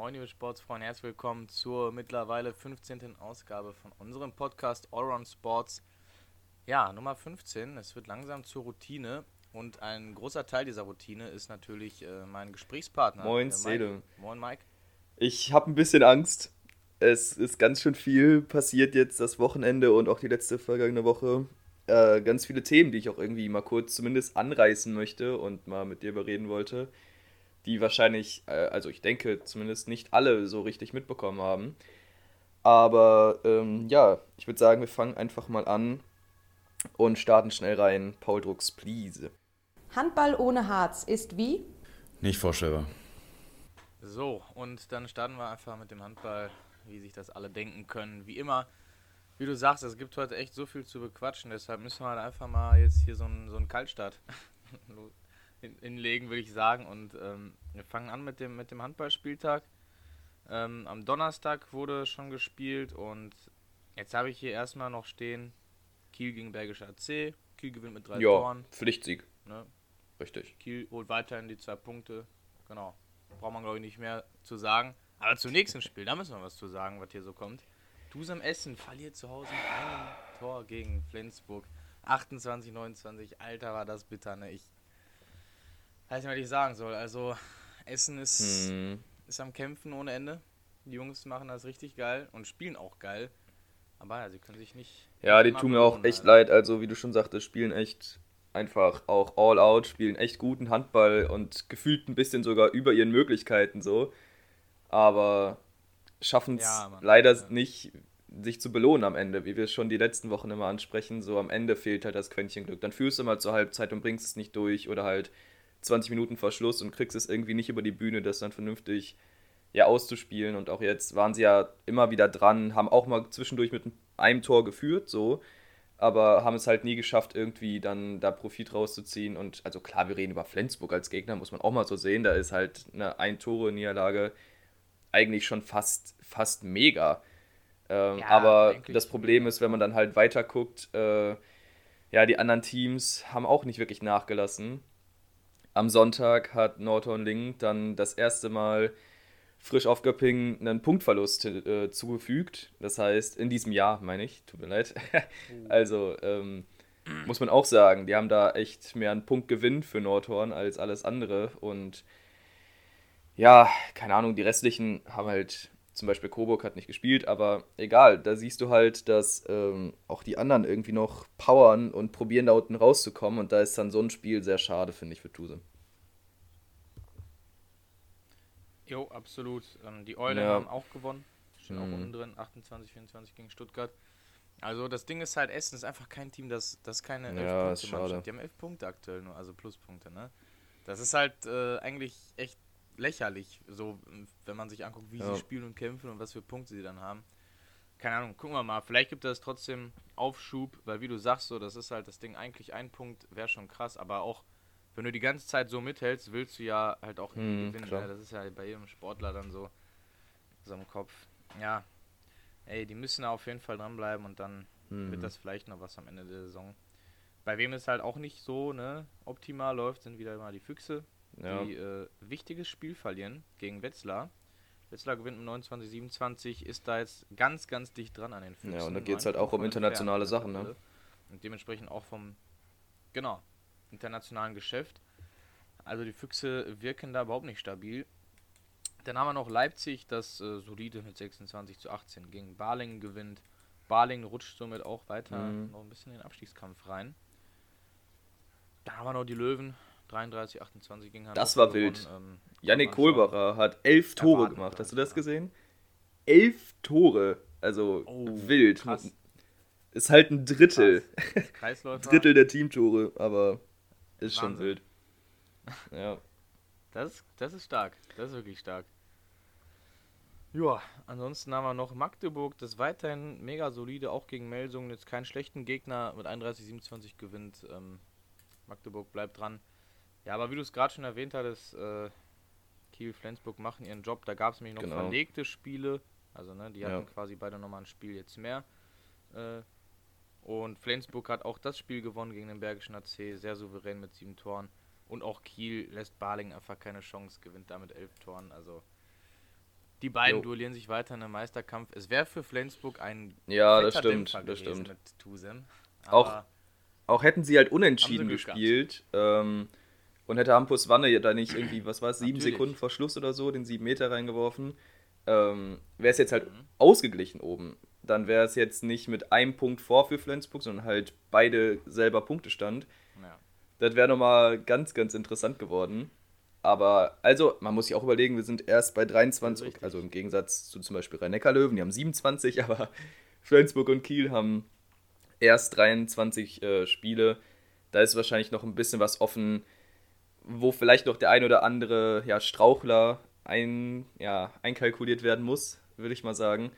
Moin, liebe Sportsfreunde, herzlich willkommen zur mittlerweile 15. Ausgabe von unserem Podcast Allround Sports. Ja, Nummer 15. Es wird langsam zur Routine und ein großer Teil dieser Routine ist natürlich äh, mein Gesprächspartner. Moin, Sede. Moin, Mike. Ich habe ein bisschen Angst. Es ist ganz schön viel passiert jetzt das Wochenende und auch die letzte vergangene Woche. Äh, ganz viele Themen, die ich auch irgendwie mal kurz zumindest anreißen möchte und mal mit dir bereden wollte die wahrscheinlich, äh, also ich denke zumindest nicht alle so richtig mitbekommen haben. Aber ähm, ja, ich würde sagen, wir fangen einfach mal an und starten schnell rein. Paul Drucks, please. Handball ohne Harz ist wie? Nicht vorstellbar. So, und dann starten wir einfach mit dem Handball, wie sich das alle denken können. Wie immer, wie du sagst, es gibt heute echt so viel zu bequatschen, deshalb müssen wir halt einfach mal jetzt hier so einen, so einen Kaltstart hinlegen, würde ich sagen. Und ähm, wir fangen an mit dem, mit dem Handballspieltag. Ähm, am Donnerstag wurde schon gespielt und jetzt habe ich hier erstmal noch stehen Kiel gegen Bergische AC. Kiel gewinnt mit drei ja, Toren. Pflichtsieg. Ne? Richtig. Kiel holt weiterhin die zwei Punkte. Genau. Braucht man, glaube ich, nicht mehr zu sagen. Aber zum nächsten Spiel, da müssen wir was zu sagen, was hier so kommt. Dusem Essen verliert zu Hause einem Tor gegen Flensburg. 28, 29. Alter, war das bitter, ne? Ich weiß nicht, was ich sagen soll. Also, Essen ist, hm. ist am Kämpfen ohne Ende. Die Jungs machen das richtig geil und spielen auch geil. Aber ja, sie können sich nicht. Ja, die tun mir auch echt leid. Also, wie du schon sagtest, spielen echt einfach auch all out, spielen echt guten Handball und gefühlt ein bisschen sogar über ihren Möglichkeiten so. Aber schaffen es ja, leider ja. nicht, sich zu belohnen am Ende, wie wir es schon die letzten Wochen immer ansprechen. So am Ende fehlt halt das Quäntchen Glück. Dann führst du mal zur Halbzeit und bringst es nicht durch oder halt 20 Minuten vor Schluss und kriegst es irgendwie nicht über die Bühne, das dann vernünftig ja, auszuspielen. Und auch jetzt waren sie ja immer wieder dran, haben auch mal zwischendurch mit einem Tor geführt, so, aber haben es halt nie geschafft, irgendwie dann da Profit rauszuziehen. Und also klar, wir reden über Flensburg als Gegner, muss man auch mal so sehen. Da ist halt eine Ein-Tore-Niederlage eigentlich schon fast, fast mega. Ähm, ja, aber das Problem ist, wenn man dann halt weiter guckt, äh, ja, die anderen Teams haben auch nicht wirklich nachgelassen. Am Sonntag hat Nordhorn-Link dann das erste Mal frisch auf Göppingen einen Punktverlust äh, zugefügt. Das heißt, in diesem Jahr, meine ich, tut mir leid. Oh. also ähm, muss man auch sagen, die haben da echt mehr einen Punktgewinn für Nordhorn als alles andere. Und ja, keine Ahnung, die restlichen haben halt, zum Beispiel Coburg hat nicht gespielt, aber egal, da siehst du halt, dass ähm, auch die anderen irgendwie noch powern und probieren da unten rauszukommen. Und da ist dann so ein Spiel sehr schade, finde ich, für Tuse. Jo, absolut. Ähm, die Eulen ja. haben auch gewonnen. Stehen mhm. auch unten drin, 28, 24 gegen Stuttgart. Also das Ding ist halt, Essen ist einfach kein Team, das, das keine ja, elf Punkte Mannschaft. Die haben elf Punkte aktuell nur, also Pluspunkte, ne? Das ist halt äh, eigentlich echt lächerlich, so wenn man sich anguckt, wie ja. sie spielen und kämpfen und was für Punkte sie dann haben. Keine Ahnung, gucken wir mal. Vielleicht gibt es trotzdem Aufschub, weil wie du sagst, so, das ist halt das Ding, eigentlich ein Punkt wäre schon krass, aber auch wenn du die ganze Zeit so mithältst, willst du ja halt auch hm, gewinnen. Ja, das ist ja bei jedem Sportler dann so, so im Kopf. Ja, ey, die müssen auf jeden Fall dranbleiben und dann hm. wird das vielleicht noch was am Ende der Saison. Bei wem es halt auch nicht so ne, optimal läuft, sind wieder mal die Füchse, ja. die äh, wichtiges Spiel verlieren gegen Wetzlar. Wetzlar gewinnt um 29, 27, ist da jetzt ganz, ganz dicht dran an den Füchsen. Ja, und da geht es halt auch um internationale Sachen, ne? Und dementsprechend auch vom, genau, internationalen Geschäft. Also die Füchse wirken da überhaupt nicht stabil. Dann haben wir noch Leipzig, das äh, solide mit 26 zu 18 gegen Balingen gewinnt. Balingen rutscht somit auch weiter mhm. noch ein bisschen in den Abstiegskampf rein. Dann haben wir noch die Löwen, 33, 28 gegen Hannover. Das war wild. Ähm, Yannick Kohlbacher hat elf Tore gemacht. Hast du das gesehen? Elf Tore. Also oh, wild. Krass. Ist halt ein Drittel. Drittel der Teamtore, aber ist Wahnsinn. schon wild. Ja. Das, das ist stark. Das ist wirklich stark. Ja, ansonsten haben wir noch Magdeburg, das weiterhin mega solide, auch gegen Melsungen, jetzt keinen schlechten Gegner mit 31-27 gewinnt. Ähm, Magdeburg bleibt dran. Ja, aber wie du es gerade schon erwähnt hattest, äh, Kiel, Flensburg machen ihren Job. Da gab es nämlich noch genau. verlegte Spiele. Also, ne, die hatten ja. quasi beide nochmal ein Spiel jetzt mehr. Äh, und Flensburg hat auch das Spiel gewonnen gegen den Bergischen AC, sehr souverän mit sieben Toren. Und auch Kiel lässt Baling einfach keine Chance, gewinnt damit elf Toren. Also Die beiden jo. duellieren sich weiter in einem Meisterkampf. Es wäre für Flensburg ein Ja, das stimmt, das stimmt. Mit Tusem, auch, auch hätten sie halt unentschieden gespielt ähm, und hätte Hampus Wanne da nicht irgendwie, was war es, sieben Natürlich. Sekunden vor Schluss oder so, den sieben Meter reingeworfen, ähm, wäre es jetzt halt mhm. ausgeglichen oben. Dann wäre es jetzt nicht mit einem Punkt vor für Flensburg, sondern halt beide selber Punktestand. Ja. Das wäre nochmal ganz, ganz interessant geworden. Aber, also, man muss sich auch überlegen, wir sind erst bei 23, also im Gegensatz zu zum Beispiel Rhein-Neckar-Löwen, die haben 27, aber Flensburg und Kiel haben erst 23 äh, Spiele. Da ist wahrscheinlich noch ein bisschen was offen, wo vielleicht noch der ein oder andere ja, Strauchler ein, ja, einkalkuliert werden muss, würde ich mal sagen.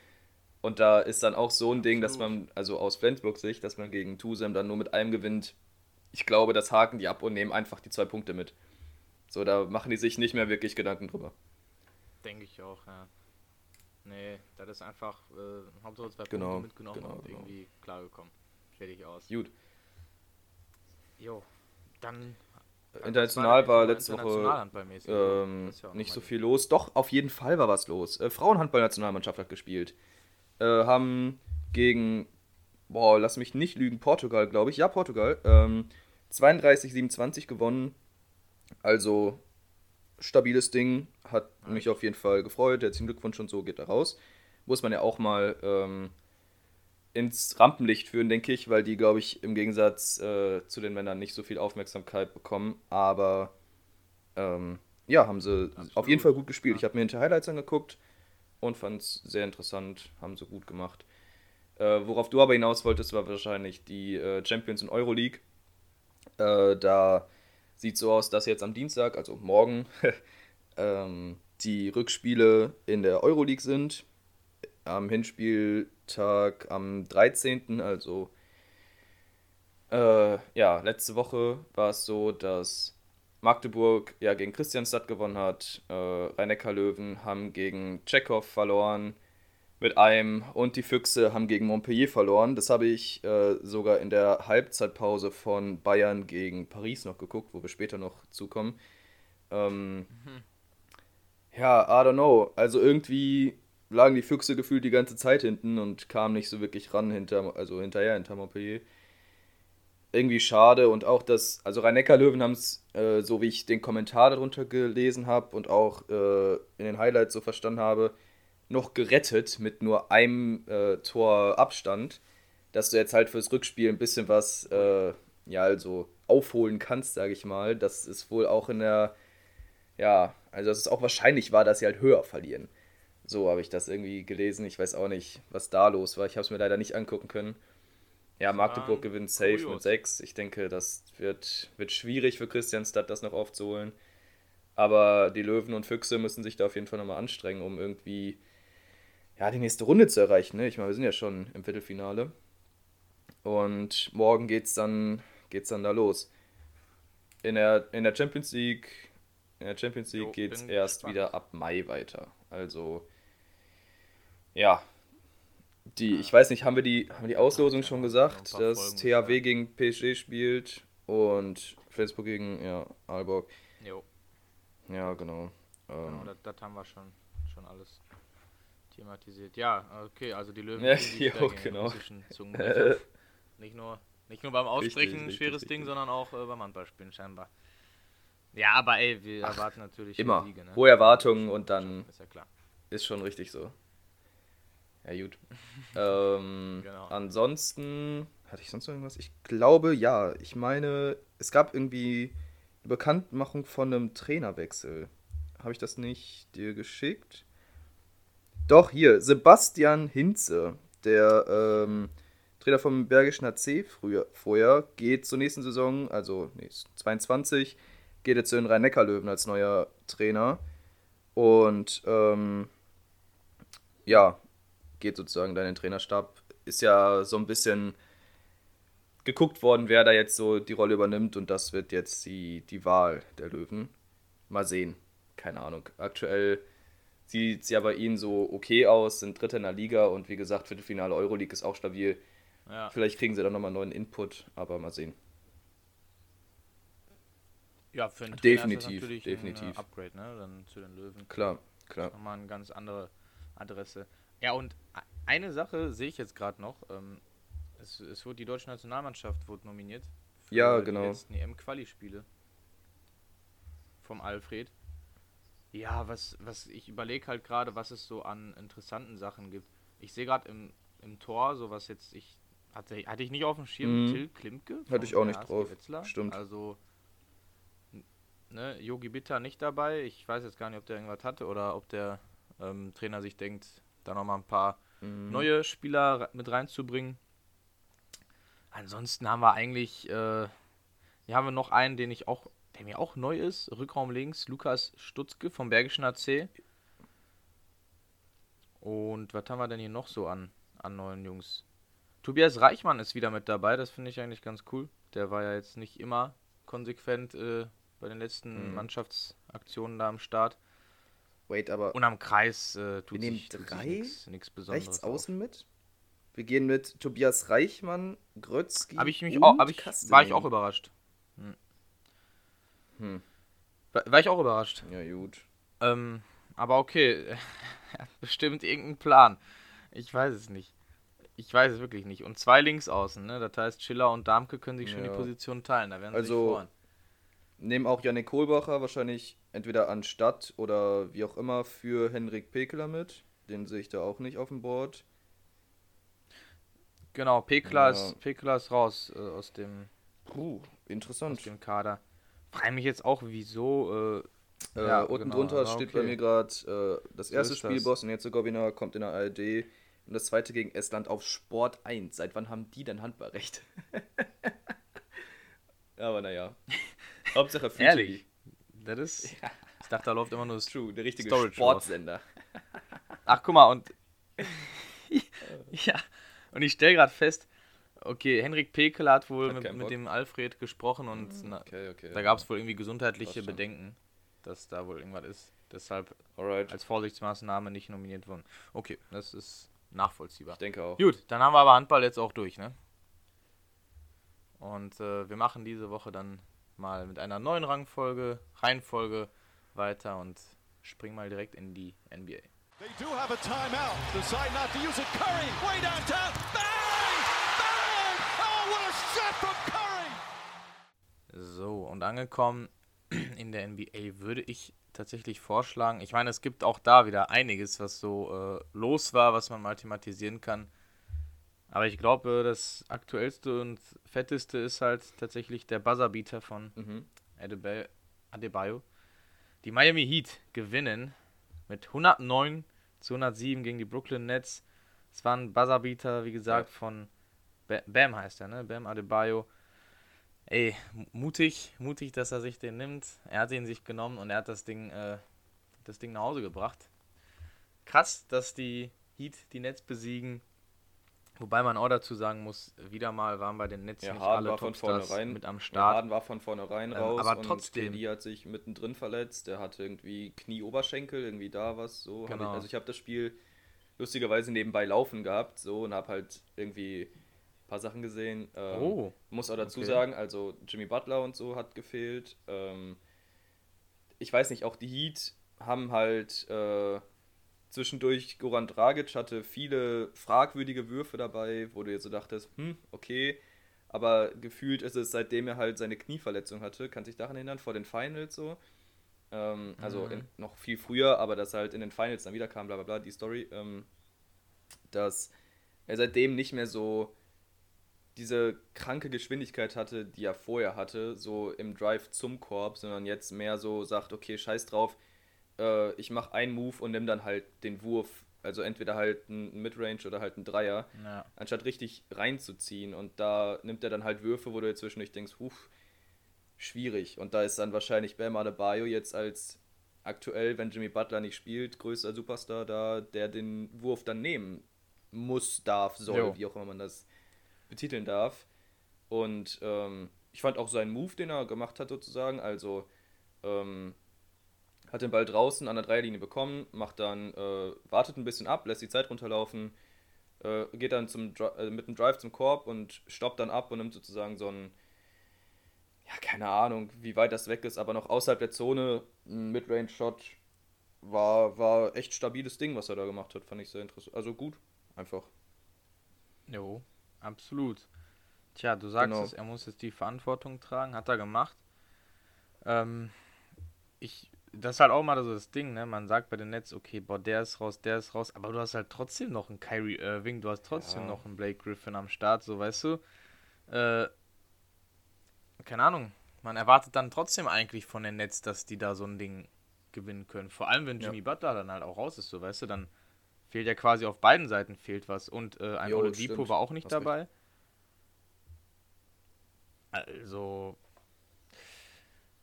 Und da ist dann auch so ein Ding, dass man, also aus Flensburg Sicht, dass man gegen Tusem dann nur mit einem gewinnt. Ich glaube, das haken die ab und nehmen einfach die zwei Punkte mit. So, da machen die sich nicht mehr wirklich Gedanken drüber. Denke ich auch, ja. Nee, das ist einfach äh, Hauptsache zwei genau, Punkte mitgenommen genau, und genau. irgendwie klargekommen. Fertig aus. Gut. Jo, dann. International war letzte Woche ähm, ja nicht so viel los. Doch, auf jeden Fall war was los. Äh, Frauenhandball-Nationalmannschaft hat gespielt. Äh, haben gegen, boah, lass mich nicht lügen, Portugal, glaube ich. Ja, Portugal. Ähm, 32-27 gewonnen. Also stabiles Ding, hat mich auf jeden Fall gefreut. Herzlichen Glückwunsch und so geht da raus. Muss man ja auch mal ähm, ins Rampenlicht führen, denke ich, weil die, glaube ich, im Gegensatz äh, zu den Männern nicht so viel Aufmerksamkeit bekommen. Aber ähm, ja, haben sie Absolut. auf jeden Fall gut gespielt. Ja. Ich habe mir hinter Highlights angeguckt und fand es sehr interessant, haben sie gut gemacht. Äh, worauf du aber hinaus wolltest, war wahrscheinlich die äh, Champions in Euroleague. Äh, da sieht so aus, dass jetzt am Dienstag, also morgen, ähm, die Rückspiele in der Euroleague sind. Am Hinspieltag am 13., also äh, ja, letzte Woche war es so, dass Magdeburg ja gegen Christianstadt gewonnen hat, äh, rhein löwen haben gegen Tschechow verloren, mit einem und die Füchse haben gegen Montpellier verloren. Das habe ich äh, sogar in der Halbzeitpause von Bayern gegen Paris noch geguckt, wo wir später noch zukommen. Ähm, mhm. Ja, I don't know. Also irgendwie lagen die Füchse gefühlt die ganze Zeit hinten und kamen nicht so wirklich ran hinter, also hinterher hinter Montpellier. Irgendwie schade und auch das, also Rhein-Neckar-Löwen haben es, äh, so wie ich den Kommentar darunter gelesen habe und auch äh, in den Highlights so verstanden habe, noch gerettet mit nur einem äh, Tor Abstand, dass du jetzt halt fürs Rückspiel ein bisschen was, äh, ja, also aufholen kannst, sage ich mal. Das ist wohl auch in der, ja, also dass es auch wahrscheinlich war, dass sie halt höher verlieren. So habe ich das irgendwie gelesen. Ich weiß auch nicht, was da los war. Ich habe es mir leider nicht angucken können. Ja, Magdeburg gewinnt safe kurios. mit 6. Ich denke, das wird, wird schwierig für Christianstadt, das noch aufzuholen. Aber die Löwen und Füchse müssen sich da auf jeden Fall nochmal anstrengen, um irgendwie ja, die nächste Runde zu erreichen. Ne? Ich meine, wir sind ja schon im Viertelfinale. Und morgen geht's dann, geht's dann da los. In der, in der Champions League, in der Champions League geht es erst gespannt. wieder ab Mai weiter. Also, ja. Die, ich weiß nicht, haben wir die, haben wir die Auslosung schon gesagt, dass THW gegen PSG spielt und Flensburg gegen ja, Aalborg. Jo. Ja, genau. genau ähm, das, das haben wir schon, schon alles thematisiert. Ja, okay, also die Löwen ja, jo, genau. nicht, nur, nicht nur beim Aussprechen richtig, ein schweres richtig, Ding, richtig. sondern auch äh, beim Handballspielen scheinbar. Ja, aber ey, wir Ach, erwarten natürlich immer Siege, ne? hohe Erwartungen und dann ist, ja klar. ist schon richtig so. Ja, gut. ähm, genau. Ansonsten, hatte ich sonst noch irgendwas? Ich glaube, ja. Ich meine, es gab irgendwie eine Bekanntmachung von einem Trainerwechsel. Habe ich das nicht dir geschickt? Doch, hier, Sebastian Hinze, der ähm, Trainer vom Bergischen HC früher, vorher, geht zur nächsten Saison, also nee, 22, geht jetzt zu den Rhein-Neckar-Löwen als neuer Trainer. Und ähm, ja, geht sozusagen dann in den Trainerstab. Ist ja so ein bisschen geguckt worden, wer da jetzt so die Rolle übernimmt und das wird jetzt die, die Wahl der Löwen. Mal sehen. Keine Ahnung. Aktuell sieht es ja bei ihnen so okay aus, sind Dritter in der Liga und wie gesagt, Viertelfinale Euroleague ist auch stabil. Ja. Vielleicht kriegen sie dann nochmal neuen Input, aber mal sehen. Ja, für einen definitiv, definitiv. Ein Upgrade, ne? Dann zu den Löwen. Klar, Klar. Nochmal eine ganz andere Adresse. Ja, und eine Sache sehe ich jetzt gerade noch. Ähm, es, es wurde die deutsche Nationalmannschaft wurde nominiert. Für ja, genau. Die letzten EM-Quali-Spiele. Vom Alfred. Ja, was, was ich überlege halt gerade, was es so an interessanten Sachen gibt. Ich sehe gerade im, im Tor, so was jetzt ich hatte, hatte ich nicht auf dem Schirm, mhm. Till Klimke. Hatte ich auch nicht drauf. Wetzlar. Stimmt. Also ne, Yogi Bitter nicht dabei. Ich weiß jetzt gar nicht, ob der irgendwas hatte oder ob der ähm, Trainer sich denkt, da nochmal ein paar mhm. neue Spieler mit reinzubringen. Ansonsten haben wir eigentlich, äh, hier haben wir noch einen, den ich auch, der mir auch neu ist, Rückraum links, Lukas Stutzke vom Bergischen AC. Und was haben wir denn hier noch so an, an neuen Jungs? Tobias Reichmann ist wieder mit dabei, das finde ich eigentlich ganz cool. Der war ja jetzt nicht immer konsequent äh, bei den letzten mhm. Mannschaftsaktionen da am Start. Wait, aber. Und am Kreis äh, tut wir nehmen sich, drei nichts Besonderes. Rechts außen mit? Wir gehen mit Tobias Reichmann, Grötzky. Habe ich mich auch, ich, war ich auch überrascht. Hm. Hm. War, war, ich auch überrascht. Ja, gut. Ähm, aber okay, er hat bestimmt irgendeinen Plan. Ich weiß es nicht. Ich weiß es wirklich nicht. Und zwei Linksaußen, ne? Das heißt, Schiller und Damke können sich schon ja. die Position teilen. Da werden sie also, sich freuen nehmen auch Janik Kohlbacher wahrscheinlich entweder anstatt oder wie auch immer für Henrik Pekeler mit. Den sehe ich da auch nicht auf dem Board. Genau, Pekeler, ja. ist, Pekeler ist raus äh, aus dem. Uh, interessant. Aus dem Kader. Frage mich jetzt auch, wieso. Äh, äh, ja, unten genau, drunter steht okay. bei mir gerade äh, das erste so Spiel Bosnien-Herzegowina kommt in der ARD und das zweite gegen Estland auf Sport 1. Seit wann haben die denn Handballrecht? Aber naja. Hauptsache Free Ehrlich? Das ist. Ja. Ich dachte, da läuft immer nur das True, der richtige Storage Sportsender. Ach, guck mal, und. ja, und ich stelle gerade fest, okay, Henrik Pekel hat wohl hat mit, mit, dem Alfred gesprochen und hm, na, okay, okay, da gab es wohl irgendwie gesundheitliche Bedenken, dass da wohl irgendwas ist. Deshalb Alright. als Vorsichtsmaßnahme nicht nominiert worden. Okay, das ist nachvollziehbar. Ich denke auch. Gut, dann haben wir aber Handball jetzt auch durch, ne? Und äh, wir machen diese Woche dann mal mit einer neuen Rangfolge, Reihenfolge weiter und springen mal direkt in die NBA. They do have a timeout. Decide not to use it. Curry, way downtown. Bang! Bang! Oh, what a shot from Curry! So, und angekommen in der NBA würde ich tatsächlich vorschlagen. Ich meine, es gibt auch da wieder einiges, was so äh, los war, was man mal thematisieren kann. Aber ich glaube, das aktuellste und fetteste ist halt tatsächlich der Buzzerbeater von mhm. Adebayo. Die Miami Heat gewinnen mit 109 zu 107 gegen die Brooklyn Nets. Es war ein Buzzerbeater, wie gesagt, ja. von Bam heißt er, ne? Bam Adebayo. Ey, mutig, mutig, dass er sich den nimmt. Er hat ihn sich genommen und er hat das Ding, äh, das Ding nach Hause gebracht. Krass, dass die Heat die Nets besiegen Wobei man auch dazu sagen muss, wieder mal waren bei den Netzen ja, nicht Harden alle von vornherein mit am Start. Harden war von vornherein ähm, raus aber trotzdem. Die hat sich mittendrin verletzt. Der hatte irgendwie Knie-Oberschenkel, irgendwie da was. So. Genau. Ich, also ich habe das Spiel lustigerweise nebenbei laufen gehabt so und habe halt irgendwie ein paar Sachen gesehen. Ähm, oh. Muss auch dazu okay. sagen, also Jimmy Butler und so hat gefehlt. Ähm, ich weiß nicht, auch die Heat haben halt... Äh, Zwischendurch Goran Dragic hatte viele fragwürdige Würfe dabei, wo du jetzt so dachtest, hm, okay. Aber gefühlt ist es, seitdem er halt seine Knieverletzung hatte, kann sich daran erinnern, vor den Finals so. Ähm, also mhm. in, noch viel früher, aber dass er halt in den Finals dann wieder kam, bla bla bla, die Story, ähm, dass er seitdem nicht mehr so diese kranke Geschwindigkeit hatte, die er vorher hatte, so im Drive zum Korb, sondern jetzt mehr so sagt, okay, scheiß drauf, äh, ich mache einen Move und nehme dann halt den Wurf, also entweder halt ein Midrange oder halt ein Dreier, ja. anstatt richtig reinzuziehen. Und da nimmt er dann halt Würfe, wo du jetzt zwischendurch denkst, huf, schwierig. Und da ist dann wahrscheinlich Bam Adebayo jetzt als aktuell, wenn Jimmy Butler nicht spielt, größter Superstar da, der den Wurf dann nehmen muss, darf, soll, jo. wie auch immer man das betiteln darf. Und ähm, ich fand auch seinen Move, den er gemacht hat, sozusagen, also ähm, hat den Ball draußen an der Dreierlinie bekommen, macht dann, äh, wartet ein bisschen ab, lässt die Zeit runterlaufen, äh, geht dann zum, äh, mit dem Drive zum Korb und stoppt dann ab und nimmt sozusagen so einen, ja, keine Ahnung, wie weit das weg ist, aber noch außerhalb der Zone, ein Midrange-Shot, war, war echt stabiles Ding, was er da gemacht hat. Fand ich sehr interessant. Also gut, einfach. Jo, absolut. Tja, du sagst genau. es, er muss jetzt die Verantwortung tragen, hat er gemacht. Ähm, ich, das ist halt auch mal so das Ding, ne? Man sagt bei den Nets, okay, boah, der ist raus, der ist raus, aber du hast halt trotzdem noch einen Kyrie Irving, du hast trotzdem ja. noch einen Blake Griffin am Start, so weißt du. Äh, keine Ahnung. Man erwartet dann trotzdem eigentlich von den Nets, dass die da so ein Ding gewinnen können. Vor allem, wenn Jimmy ja. Butler dann halt auch raus ist, so weißt du, dann fehlt ja quasi auf beiden Seiten fehlt was. Und äh, ein Oladipo war auch nicht Hast dabei. Recht. Also,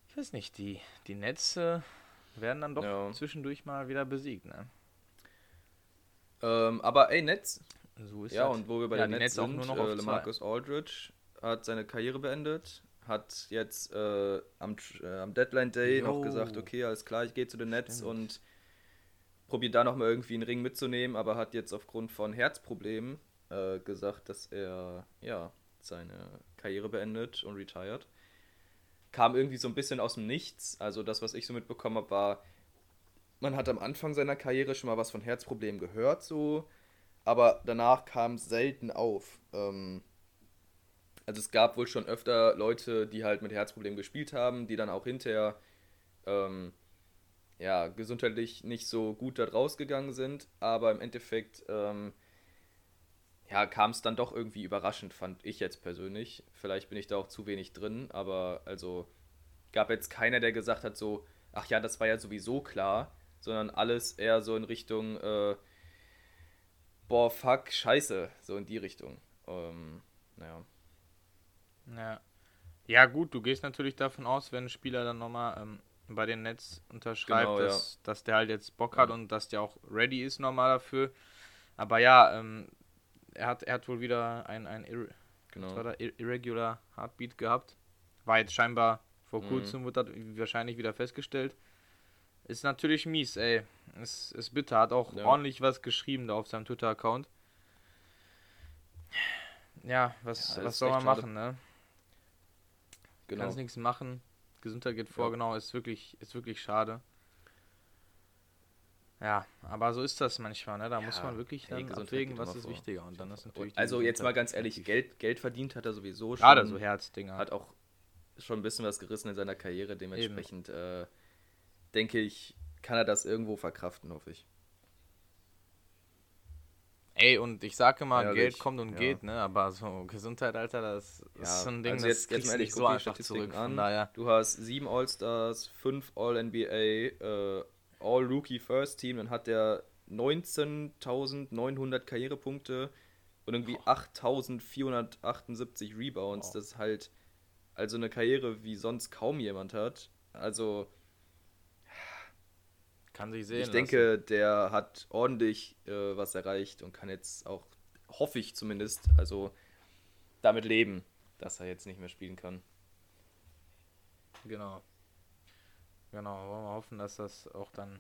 ich weiß nicht, die, die Netze werden dann doch ja. zwischendurch mal wieder besiegt, ne? Ähm, aber ey, Netz. So ist ja, das. und wo wir bei ja, den Netz sind, auch nur noch äh, Marcus Aldridge hat seine Karriere beendet, hat jetzt äh, am, äh, am Deadline Day Yo. noch gesagt, okay, alles klar, ich gehe zu den Nets Stimmt. und probiert da nochmal irgendwie einen Ring mitzunehmen, aber hat jetzt aufgrund von Herzproblemen äh, gesagt, dass er ja seine Karriere beendet und retired. Kam irgendwie so ein bisschen aus dem Nichts. Also das, was ich so mitbekommen habe, war, man hat am Anfang seiner Karriere schon mal was von Herzproblemen gehört, so, aber danach kam es selten auf. Ähm, also es gab wohl schon öfter Leute, die halt mit Herzproblemen gespielt haben, die dann auch hinterher ähm, ja, gesundheitlich nicht so gut da rausgegangen sind, aber im Endeffekt ähm, ja, kam es dann doch irgendwie überraschend, fand ich jetzt persönlich. Vielleicht bin ich da auch zu wenig drin, aber also gab jetzt keiner, der gesagt hat so, ach ja, das war ja sowieso klar, sondern alles eher so in Richtung, äh, boah, fuck, scheiße, so in die Richtung. Ähm, naja. Ja. Ja, gut, du gehst natürlich davon aus, wenn ein Spieler dann nochmal ähm, bei den Netz unterschreibt, genau, dass, ja. dass der halt jetzt Bock hat ja. und dass der auch ready ist nochmal dafür. Aber ja, ähm, er, hat, er hat wohl wieder ein, ein Irre genau. Irregular Heartbeat gehabt. War jetzt scheinbar vor mhm. kurzem, mhm. wird das wahrscheinlich wieder festgestellt. Ist natürlich mies, ey. Ist, ist bitter. Hat auch ja. ordentlich was geschrieben da auf seinem Twitter-Account. Ja, was, ja, was soll man machen, ne? Genau. Kannst nichts machen. Gesundheit geht vor, ja. genau, ist wirklich, ist wirklich schade. Ja, aber so ist das manchmal, ne? Da ja, muss man wirklich dann hey, abwägen, was ist vor. wichtiger. Und dann ist natürlich. Also jetzt mal ganz ehrlich, Geld, Geld verdient hat er sowieso schon. Gerade so Herzdinger. Hat auch schon ein bisschen was gerissen in seiner Karriere. Dementsprechend äh, denke ich, kann er das irgendwo verkraften, hoffe ich. Ey, und ich sage mal, Ehrlich, Geld kommt und ja. geht, ne? Aber so Gesundheit, Alter, das ja, ist so ein Ding, also jetzt, das jetzt ehrlich, so einfach zurück. An. Du hast sieben All-Stars, fünf All-NBA, äh, All-Rookie First Team, dann hat der 19.900 Karrierepunkte und irgendwie 8.478 Rebounds. Oh. Das ist halt also eine Karriere, wie sonst kaum jemand hat. Also kann sich sehen. Ich denke, lassen. der hat ordentlich äh, was erreicht und kann jetzt auch, hoffe ich zumindest, also damit leben, dass er jetzt nicht mehr spielen kann. Genau. Genau, wollen wir hoffen, dass das auch dann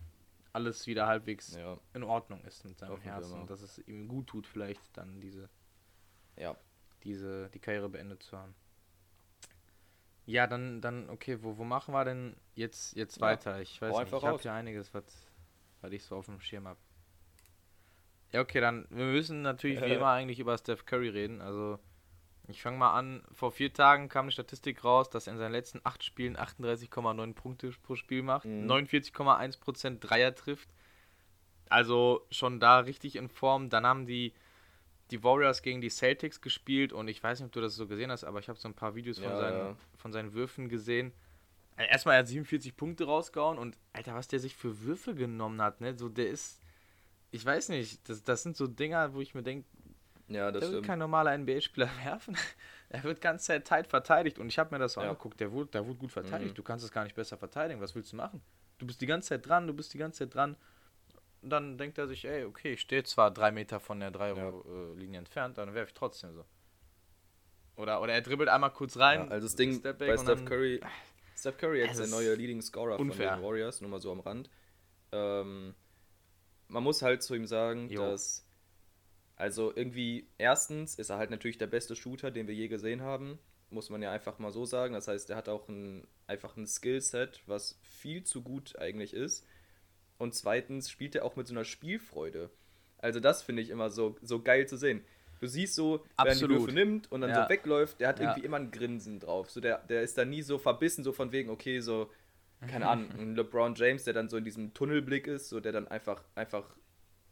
alles wieder halbwegs ja. in Ordnung ist mit seinem Hoffen Herzen und dass es ihm gut tut, vielleicht dann diese, ja. diese, die Karriere beendet zu haben. Ja, dann, dann, okay, wo, wo machen wir denn jetzt, jetzt ja, weiter? Ich weiß nicht, ich habe ja einiges, was, was ich so auf dem Schirm habe. Ja, okay, dann, wir müssen natürlich wie immer eigentlich über Steph Curry reden. Also, ich fange mal an. Vor vier Tagen kam eine Statistik raus, dass er in seinen letzten acht Spielen 38,9 Punkte pro Spiel macht, mhm. 49,1% Dreier trifft. Also schon da richtig in Form. Dann haben die die Warriors gegen die Celtics gespielt und ich weiß nicht, ob du das so gesehen hast, aber ich habe so ein paar Videos von, ja, seinen, ja. von seinen Würfen gesehen. Äh, erstmal, er hat 47 Punkte rausgehauen und, Alter, was der sich für Würfe genommen hat, ne? So, der ist, ich weiß nicht, das, das sind so Dinger, wo ich mir denke, ja, das der wird kein normaler NBA-Spieler werfen. er wird ganz Zeit tight verteidigt und ich habe mir das so ja. angeguckt, der wurde, der wurde gut verteidigt. Mhm. Du kannst es gar nicht besser verteidigen, was willst du machen? Du bist die ganze Zeit dran, du bist die ganze Zeit dran dann denkt er sich, ey, okay, ich stehe zwar drei Meter von der Dreierlinie ja. entfernt, dann werfe ich trotzdem so. Oder, oder er dribbelt einmal kurz rein. Ja, also das Ding bei Steph Curry, Steph Curry jetzt der neue Leading Scorer unfair. von den Warriors, nur mal so am Rand. Ähm, man muss halt zu ihm sagen, jo. dass also irgendwie erstens ist er halt natürlich der beste Shooter, den wir je gesehen haben, muss man ja einfach mal so sagen. Das heißt, er hat auch ein, einfach ein Skillset, was viel zu gut eigentlich ist und zweitens spielt er auch mit so einer Spielfreude. Also das finde ich immer so, so geil zu sehen. Du siehst so, wenn er die Würfe nimmt und dann ja. so wegläuft, der hat ja. irgendwie immer ein Grinsen drauf. So der, der ist da nie so verbissen, so von wegen, okay, so, keine Ahnung, ein LeBron James, der dann so in diesem Tunnelblick ist, so der dann einfach, einfach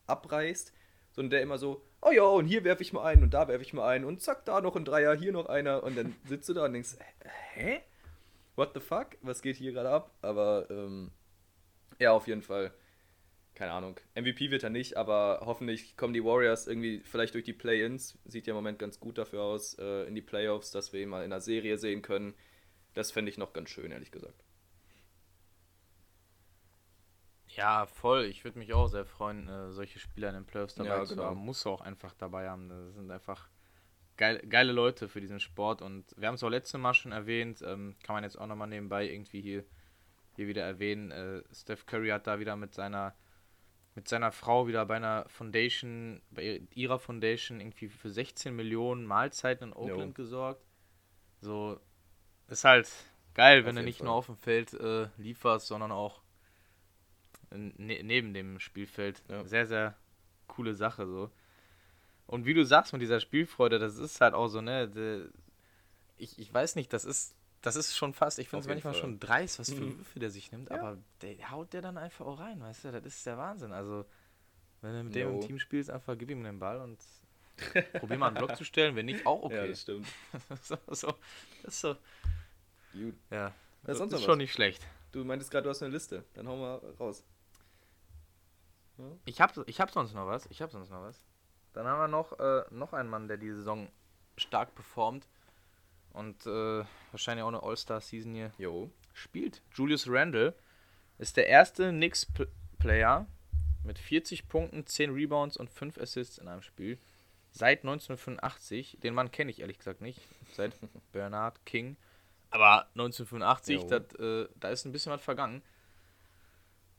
abreißt, sondern der immer so, oh ja, und hier werfe ich mal ein und da werfe ich mal ein und zack, da noch ein Dreier, hier noch einer und dann sitzt du da und denkst, hä? What the fuck? Was geht hier gerade ab? Aber ähm, ja, auf jeden Fall keine Ahnung, MVP wird er nicht, aber hoffentlich kommen die Warriors irgendwie vielleicht durch die Play-Ins, sieht ja im Moment ganz gut dafür aus, äh, in die Playoffs, dass wir ihn mal in einer Serie sehen können. Das fände ich noch ganz schön, ehrlich gesagt. Ja, voll. Ich würde mich auch sehr freuen, äh, solche Spieler in den Playoffs dabei ja, zu genau. haben. Muss auch einfach dabei haben. Das sind einfach geil, geile Leute für diesen Sport. Und wir haben es auch letztes Mal schon erwähnt, ähm, kann man jetzt auch nochmal nebenbei irgendwie hier, hier wieder erwähnen. Äh, Steph Curry hat da wieder mit seiner mit seiner Frau wieder bei einer Foundation, bei ihrer Foundation irgendwie für 16 Millionen Mahlzeiten in Oakland jo. gesorgt. So, ist halt geil, wenn du nicht Fall. nur auf dem Feld äh, lieferst, sondern auch ne neben dem Spielfeld. Ja. Sehr, sehr coole Sache so. Und wie du sagst mit dieser Spielfreude, das ist halt auch so, ne, de, ich, ich weiß nicht, das ist das ist schon fast, ich finde es manchmal Fall. schon dreist, was für mhm. Würfe der sich nimmt, ja. aber der haut der dann einfach auch rein, weißt du, das ist der Wahnsinn. Also, wenn du mit dem im Team spielst, einfach gib ihm den Ball und probier mal einen Block zu stellen, wenn nicht, auch okay. Ja, das stimmt. so, so, das ist so. Gut. Ja, das ist schon nicht schlecht. Du meintest gerade, du hast eine Liste, dann hau mal raus. Ich hab, ich hab sonst noch was, ich hab sonst noch was. Dann haben wir noch, äh, noch einen Mann, der die Saison stark performt und äh, wahrscheinlich auch eine All-Star-Season hier jo. spielt. Julius Randle ist der erste Knicks-Player mit 40 Punkten, 10 Rebounds und 5 Assists in einem Spiel seit 1985. Den Mann kenne ich ehrlich gesagt nicht, seit Bernard King. Aber 1985, dat, äh, da ist ein bisschen was vergangen.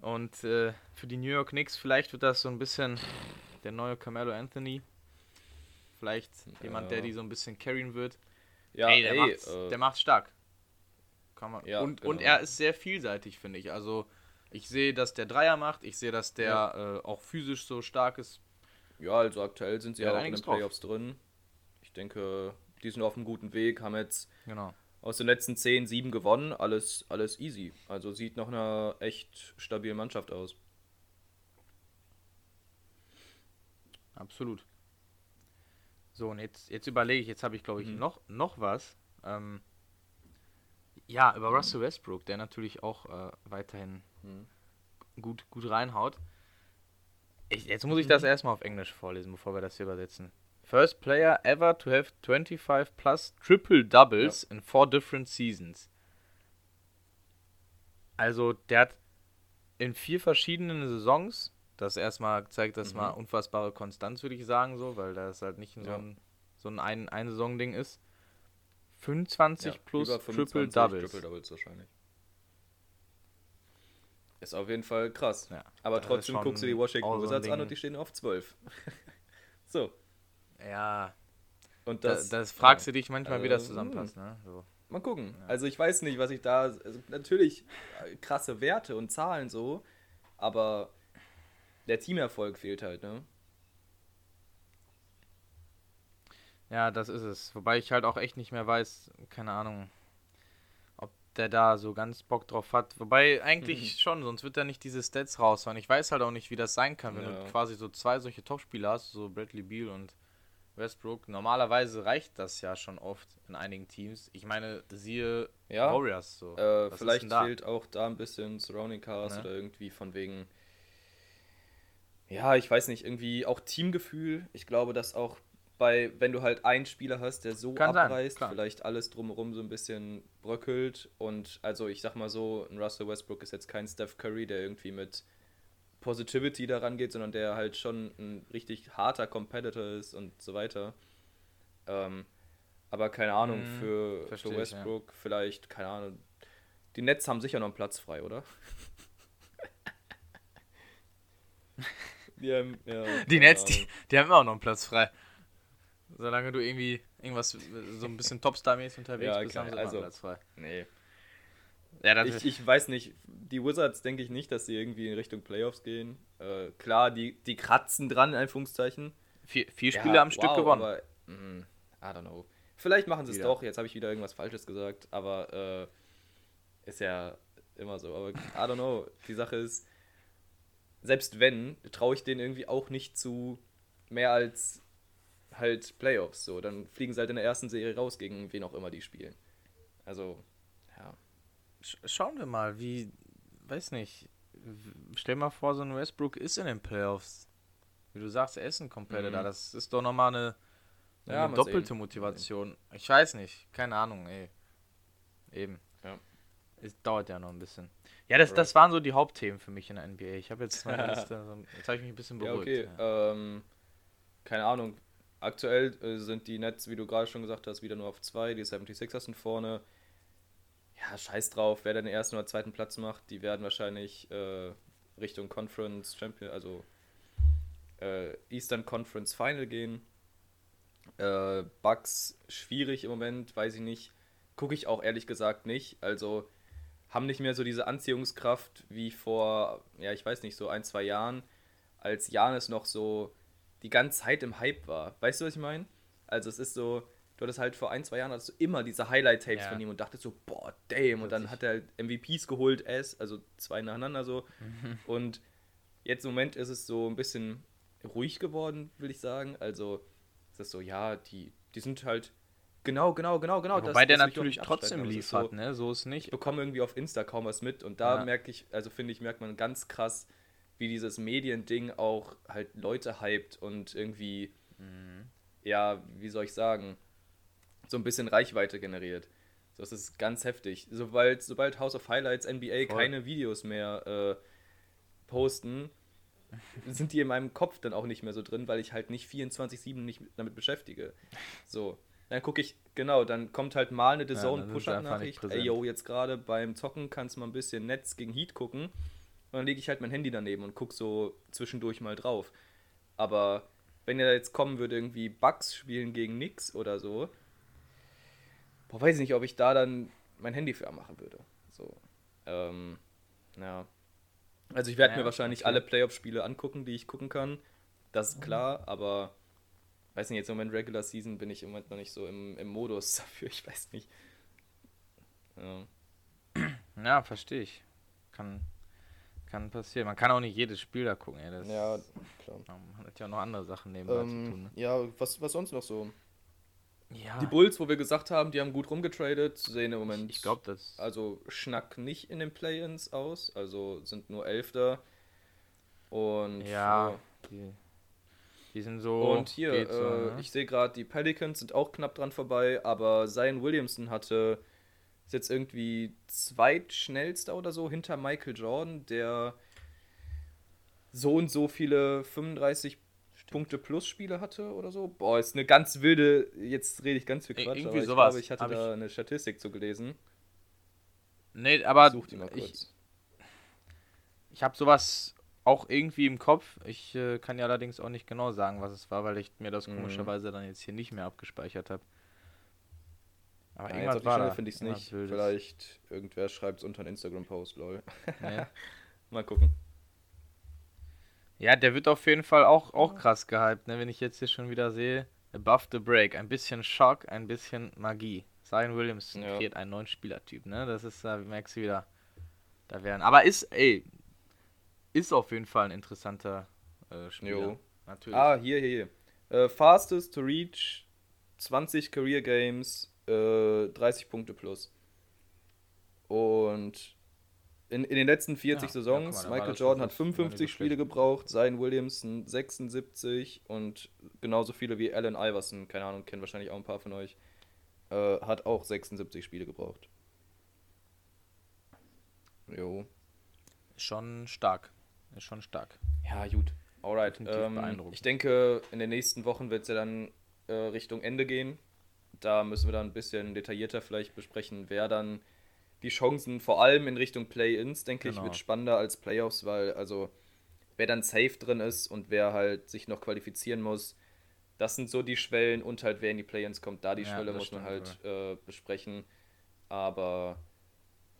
Und äh, für die New York Knicks, vielleicht wird das so ein bisschen der neue Carmelo Anthony. Vielleicht jemand, der die so ein bisschen carryen wird. Ja, ey, der, ey, macht's, äh, der macht's stark. Kann man. Ja, und, genau. und er ist sehr vielseitig, finde ich. Also ich sehe, dass der Dreier macht, ich sehe, dass der ja. äh, auch physisch so stark ist. Ja, also aktuell sind sie ja auch in den Playoffs drauf. drin. Ich denke, die sind auf einem guten Weg, haben jetzt genau. Aus den letzten 10, 7 gewonnen, alles, alles easy. Also sieht nach einer echt stabilen Mannschaft aus. Absolut. So, und jetzt, jetzt überlege ich, jetzt habe ich, glaube ich, mhm. noch, noch was. Ähm, ja, über Russell Westbrook, der natürlich auch äh, weiterhin mhm. gut, gut reinhaut. Ich, jetzt muss ich das mhm. erstmal auf Englisch vorlesen, bevor wir das hier übersetzen. First player ever to have 25 plus triple doubles ja. in four different seasons. Also, der hat in vier verschiedenen Saisons das erstmal zeigt das mhm. mal unfassbare Konstanz, würde ich sagen, so, weil das halt nicht ja. so ein, so ein, ein, ein Saison-Ding ist. 25 ja, plus Triple Doubles. Triple Doubles wahrscheinlich. Ist auf jeden Fall krass. Ja, Aber trotzdem guckst du die Washington Wizards so an und die stehen auf 12. so. Ja. Und das, da, das fragst du dich manchmal, äh, wie das also, zusammenpasst. Ne? So. Mal gucken. Ja. Also ich weiß nicht, was ich da. Also natürlich äh, krasse Werte und Zahlen so, aber der Teamerfolg fehlt halt, ne? Ja, das ist es. Wobei ich halt auch echt nicht mehr weiß, keine Ahnung, ob der da so ganz Bock drauf hat. Wobei eigentlich mhm. schon, sonst wird er nicht diese Stats raushauen. Ich weiß halt auch nicht, wie das sein kann, wenn ja. du quasi so zwei solche Topspieler hast, so Bradley Beal und Westbrook. Normalerweise reicht das ja schon oft in einigen Teams. Ich meine, siehe ja. Warriors so. Äh, vielleicht fehlt auch da ein bisschen Surrounding Cars ne? oder irgendwie von wegen ja, ich weiß nicht, irgendwie auch Teamgefühl. Ich glaube, dass auch bei, wenn du halt einen Spieler hast, der so Kann abreißt, sein, vielleicht alles drumherum so ein bisschen bröckelt. Und also ich sag mal so, ein Russell Westbrook ist jetzt kein Steph Curry, der irgendwie mit Positivity daran geht, sondern der halt schon ein richtig harter Competitor ist und so weiter. Ähm, aber keine Ahnung, hm, für, für Westbrook ja. vielleicht, keine Ahnung. Die Nets haben sicher noch einen Platz frei, oder? Die, haben, ja, die Nets, die, die haben immer auch noch einen Platz frei. Solange du irgendwie irgendwas so ein bisschen Topstar-mäßig unterwegs ja, bist, haben sie also, Platz frei. Nee. Ja, ich, ich weiß nicht, die Wizards denke ich nicht, dass sie irgendwie in Richtung Playoffs gehen. Äh, klar, die, die kratzen dran, in Anführungszeichen. Vier, vier Spiele ja, am Stück wow, gewonnen. Aber, mh, mm, I don't know. Vielleicht machen sie es doch, jetzt habe ich wieder irgendwas Falsches gesagt, aber äh, ist ja immer so. Aber I don't know. Die Sache ist, selbst wenn, traue ich denen irgendwie auch nicht zu mehr als halt Playoffs. So, dann fliegen sie halt in der ersten Serie raus, gegen wen auch immer die spielen. Also. Schauen wir mal, wie, weiß nicht, stell mal vor, so ein Westbrook ist in den Playoffs. Wie du sagst, er ist ein Competitor. Mhm. Das ist doch nochmal eine ja, eine doppelte sehen. Motivation. Ich weiß nicht, keine Ahnung, ey. Eben. Ja. Es dauert ja noch ein bisschen. Ja, das, das waren so die Hauptthemen für mich in der NBA. Ich habe jetzt meine Liste, jetzt habe ich mich ein bisschen beruhigt. Ja, okay. Ja. Ähm, keine Ahnung. Aktuell äh, sind die Nets, wie du gerade schon gesagt hast, wieder nur auf zwei. Die 76ers sind vorne. Ja, scheiß drauf, wer den ersten oder zweiten Platz macht. Die werden wahrscheinlich äh, Richtung Conference Champion, also äh, Eastern Conference Final gehen. Äh, Bugs schwierig im Moment, weiß ich nicht. Gucke ich auch ehrlich gesagt nicht. Also haben nicht mehr so diese Anziehungskraft wie vor, ja, ich weiß nicht, so ein, zwei Jahren, als Janis noch so die ganze Zeit im Hype war. Weißt du, was ich meine? Also es ist so, du hattest halt vor ein, zwei Jahren hast du immer diese Highlight-Tapes ja. von ihm und dachtest so, boah, damn. Und dann hat er MVPs geholt, S, also zwei nacheinander so. Mhm. Und jetzt im Moment ist es so ein bisschen ruhig geworden, will ich sagen. Also ist das so, ja, die, die sind halt Genau, genau, genau, genau. Wobei das, der das natürlich trotzdem liefert, so, ne? So ist nicht. Ich bekomme irgendwie auf Insta kaum was mit und da ja. merke ich, also finde ich, merkt man ganz krass, wie dieses Mediending auch halt Leute hypt und irgendwie, mhm. ja, wie soll ich sagen, so ein bisschen Reichweite generiert. So, das ist ganz heftig. Sobald, sobald House of Highlights NBA Voll. keine Videos mehr äh, posten, sind die in meinem Kopf dann auch nicht mehr so drin, weil ich halt nicht 24-7 nicht damit beschäftige. So. Dann gucke ich, genau, dann kommt halt mal eine The Zone ja, Push-Up-Nachricht. Ey, yo, jetzt gerade beim Zocken kannst du mal ein bisschen Netz gegen Heat gucken. Und dann lege ich halt mein Handy daneben und gucke so zwischendurch mal drauf. Aber wenn er jetzt kommen würde, irgendwie Bugs spielen gegen nix oder so, boah, weiß ich nicht, ob ich da dann mein Handy für machen würde. So. Ähm, ja. Also ich werde ja, mir wahrscheinlich okay. alle Playoff-Spiele angucken, die ich gucken kann. Das ist klar, aber weiß nicht, jetzt im Moment Regular Season bin ich im Moment noch nicht so im, im Modus dafür, ich weiß nicht. Ja, ja verstehe ich. Kann, kann passieren. Man kann auch nicht jedes Spiel da gucken, ey. Das, ja, klar. Man hat ja auch noch andere Sachen nebenbei ähm, zu tun. Ne? Ja, was, was sonst noch so? Ja. Die Bulls, wo wir gesagt haben, die haben gut rumgetradet, sehen im Moment. Ich glaube, das. Also Schnack nicht in den Play-Ins aus, also sind nur Elfter. Und. Ja. Die, die sind so. Und hier, äh, so, ne? ich sehe gerade, die Pelicans sind auch knapp dran vorbei, aber Zion Williamson hatte. Ist jetzt irgendwie zweitschnellster oder so hinter Michael Jordan, der so und so viele 35 Punkte plus Spiele hatte oder so. Boah, ist eine ganz wilde, jetzt rede ich ganz viel Quatsch, Irgendwie aber ich sowas. glaube, ich hatte Hab da ich... eine Statistik zu gelesen. Nee, aber Such die mal kurz. Ich, ich habe sowas auch irgendwie im Kopf. Ich äh, kann ja allerdings auch nicht genau sagen, was es war, weil ich mir das mhm. komischerweise dann jetzt hier nicht mehr abgespeichert habe. Aber ja, irgendwas war da. finde ich es nicht. Vielleicht irgendwer schreibt es unter einen Instagram-Post, lol. Ja. Mal gucken. Ja, der wird auf jeden Fall auch, auch krass gehypt, ne? wenn ich jetzt hier schon wieder sehe. Above the Break. Ein bisschen Schock, ein bisschen Magie. Zion Williamson ja. kreiert einen neuen Spielertyp, ne? Das ist, da merkst du wieder. Da werden. Aber ist, ey, ist auf jeden Fall ein interessanter äh, Spieler. Jo. Natürlich. Ah, hier, hier, hier. Äh, fastest to reach 20 Career Games, äh, 30 Punkte plus. Und in, in den letzten 40 ja, Saisons, ja, mal, Michael Jordan hat 55 Spiele gebraucht, Zion Williamson 76 und genauso viele wie Allen Iverson, keine Ahnung, kennen wahrscheinlich auch ein paar von euch, äh, hat auch 76 Spiele gebraucht. Jo. Schon stark. Ist schon stark. Ja, gut. Alright. Ähm, ich denke, in den nächsten Wochen wird es ja dann äh, Richtung Ende gehen. Da müssen wir dann ein bisschen detaillierter vielleicht besprechen, wer dann die Chancen vor allem in Richtung Play-Ins, denke genau. ich, wird spannender als Playoffs, weil also wer dann safe drin ist und wer halt sich noch qualifizieren muss, das sind so die Schwellen und halt wer in die Play-Ins kommt, da die ja, Schwelle muss man halt äh, besprechen. Aber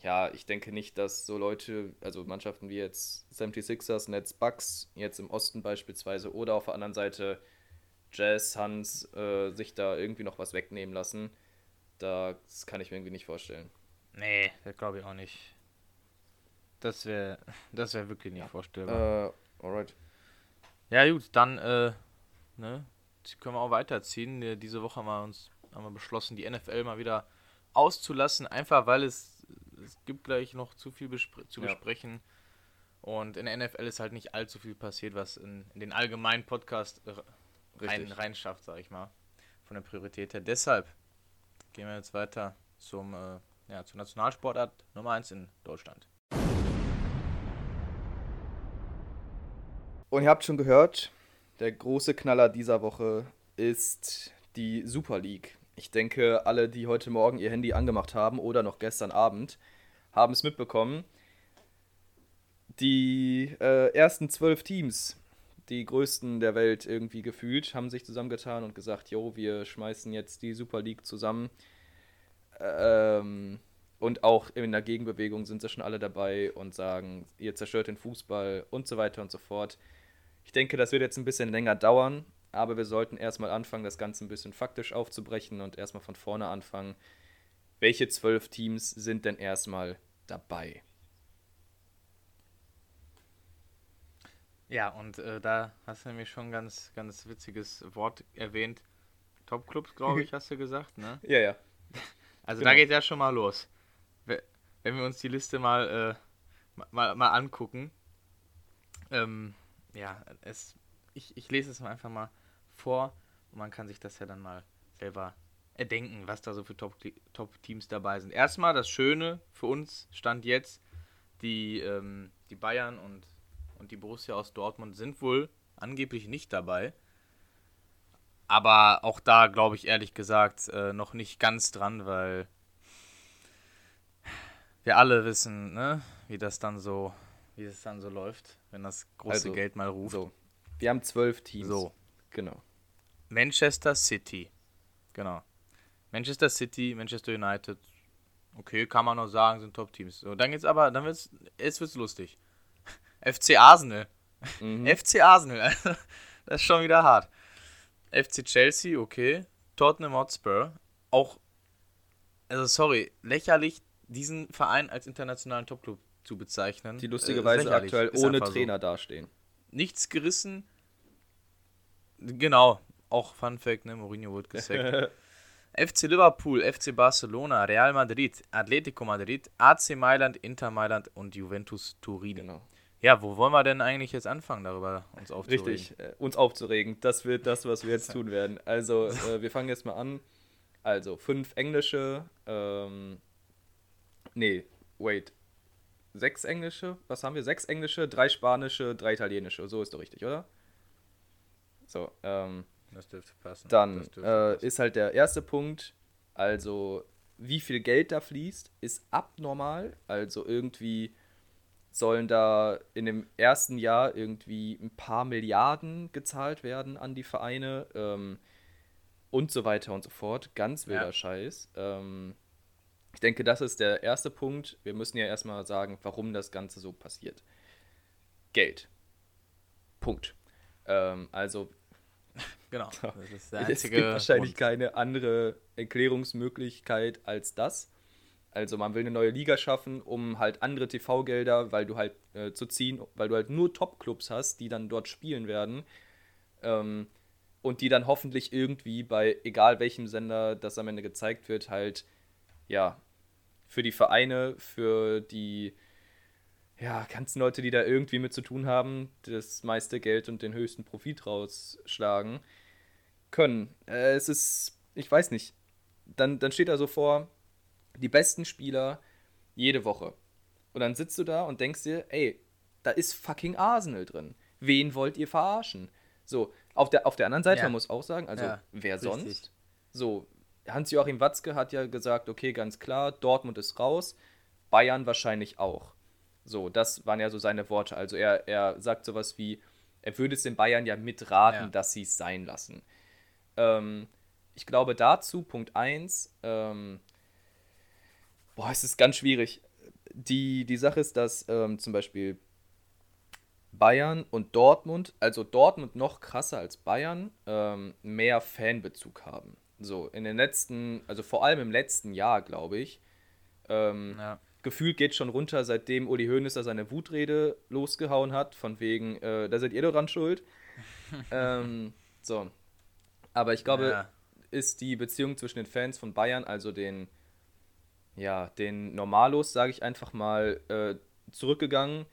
ja, ich denke nicht, dass so Leute, also Mannschaften wie jetzt 76ers, Nets, Bucks, jetzt im Osten beispielsweise, oder auf der anderen Seite Jazz, Hans, äh, sich da irgendwie noch was wegnehmen lassen. Das kann ich mir irgendwie nicht vorstellen. Nee, das glaube ich auch nicht. Das wäre das wär wirklich nicht vorstellbar. Äh, alright. Ja, gut, dann äh, ne, können wir auch weiterziehen. Diese Woche haben wir uns haben wir beschlossen, die NFL mal wieder auszulassen, einfach weil es, es gibt gleich noch zu viel bespre zu ja. besprechen. Und in der NFL ist halt nicht allzu viel passiert, was in, in den allgemeinen Podcast rein, reinschafft, sag ich mal. Von der Priorität her. Deshalb gehen wir jetzt weiter zum, äh, ja, zur Nationalsportart Nummer 1 in Deutschland. Und ihr habt schon gehört, der große Knaller dieser Woche ist die Super League. Ich denke, alle, die heute Morgen ihr Handy angemacht haben oder noch gestern Abend, haben es mitbekommen. Die äh, ersten zwölf Teams, die größten der Welt irgendwie gefühlt, haben sich zusammengetan und gesagt, jo, wir schmeißen jetzt die Super League zusammen. Ähm, und auch in der Gegenbewegung sind sie schon alle dabei und sagen, ihr zerstört den Fußball und so weiter und so fort. Ich denke, das wird jetzt ein bisschen länger dauern, aber wir sollten erstmal anfangen, das Ganze ein bisschen faktisch aufzubrechen und erstmal von vorne anfangen. Welche zwölf Teams sind denn erstmal dabei? Ja, und äh, da hast du nämlich schon ein ganz, ganz witziges Wort erwähnt. Topclubs, glaube ich, hast du gesagt, ne? Ja, ja. Also genau. da geht ja schon mal los. Wenn wir uns die Liste mal, äh, mal, mal angucken, ähm, ja, es, ich, ich lese es einfach mal vor und man kann sich das ja dann mal selber erdenken, was da so für Top-Teams Top dabei sind. Erstmal das Schöne für uns stand jetzt, die, ähm, die Bayern und, und die Borussia aus Dortmund sind wohl angeblich nicht dabei. Aber auch da glaube ich ehrlich gesagt äh, noch nicht ganz dran, weil wir alle wissen, ne, wie das dann so wie es dann so läuft, wenn das große also, Geld mal ruft. So. Wir haben zwölf Teams. So. Genau. Manchester City. Genau. Manchester City, Manchester United. Okay, kann man noch sagen, sind Top-Teams. So, dann geht's aber, dann wird's, es wird's lustig. FC Arsenal. Mhm. FC Arsenal, das ist schon wieder hart. FC Chelsea, okay. Tottenham Hotspur. Auch, also sorry, lächerlich, diesen Verein als internationalen Topclub zu bezeichnen. Die lustigerweise äh, aktuell ohne Trainer so. dastehen. Nichts gerissen. Genau, auch Fun Fact, ne? Mourinho wurde gesackt. FC Liverpool, FC Barcelona, Real Madrid, Atletico Madrid, AC Mailand, Inter Mailand und Juventus Turin. Genau. Ja, wo wollen wir denn eigentlich jetzt anfangen, darüber uns aufzuregen? Richtig, äh, uns aufzuregen. Das wird das, was wir jetzt tun werden. Also, äh, wir fangen jetzt mal an. Also, fünf englische, ähm, nee, wait, sechs englische, was haben wir? Sechs englische, drei spanische, drei italienische. So ist doch richtig, oder? So, ähm. Das dürfte passen. Dann dürfte äh, passen. ist halt der erste Punkt, also wie viel Geld da fließt, ist abnormal. Also irgendwie sollen da in dem ersten Jahr irgendwie ein paar Milliarden gezahlt werden an die Vereine ähm, und so weiter und so fort. Ganz wilder ja. Scheiß. Ähm, ich denke, das ist der erste Punkt. Wir müssen ja erstmal sagen, warum das Ganze so passiert. Geld. Punkt. Ähm, also. Genau. Das ist der einzige es gibt wahrscheinlich Grund. keine andere Erklärungsmöglichkeit als das. Also man will eine neue Liga schaffen, um halt andere TV-Gelder, weil du halt äh, zu ziehen, weil du halt nur Top-Clubs hast, die dann dort spielen werden. Ähm, und die dann hoffentlich irgendwie bei egal welchem Sender das am Ende gezeigt wird, halt ja, für die Vereine, für die ja, ganzen Leute, die da irgendwie mit zu tun haben, das meiste Geld und den höchsten Profit rausschlagen können. Äh, es ist, ich weiß nicht, dann, dann steht da so vor, die besten Spieler jede Woche. Und dann sitzt du da und denkst dir, ey, da ist fucking Arsenal drin. Wen wollt ihr verarschen? So, auf der, auf der anderen Seite, ja. man muss auch sagen, also ja, wer richtig. sonst? So, Hans-Joachim Watzke hat ja gesagt, okay, ganz klar, Dortmund ist raus, Bayern wahrscheinlich auch. So, das waren ja so seine Worte. Also er, er sagt sowas wie, er würde es den Bayern ja mitraten, ja. dass sie es sein lassen. Ähm, ich glaube dazu, Punkt 1, ähm, boah, es ist ganz schwierig. die, die Sache ist, dass ähm, zum Beispiel Bayern und Dortmund, also Dortmund noch krasser als Bayern, ähm, mehr Fanbezug haben. So, in den letzten, also vor allem im letzten Jahr, glaube ich. Ähm, ja. Gefühlt geht schon runter, seitdem Uli Hoeneß da seine Wutrede losgehauen hat, von wegen, äh, da seid ihr doch dran schuld. ähm, so. Aber ich glaube, ja. ist die Beziehung zwischen den Fans von Bayern, also den, ja, den Normalos, sage ich einfach mal, äh, zurückgegangen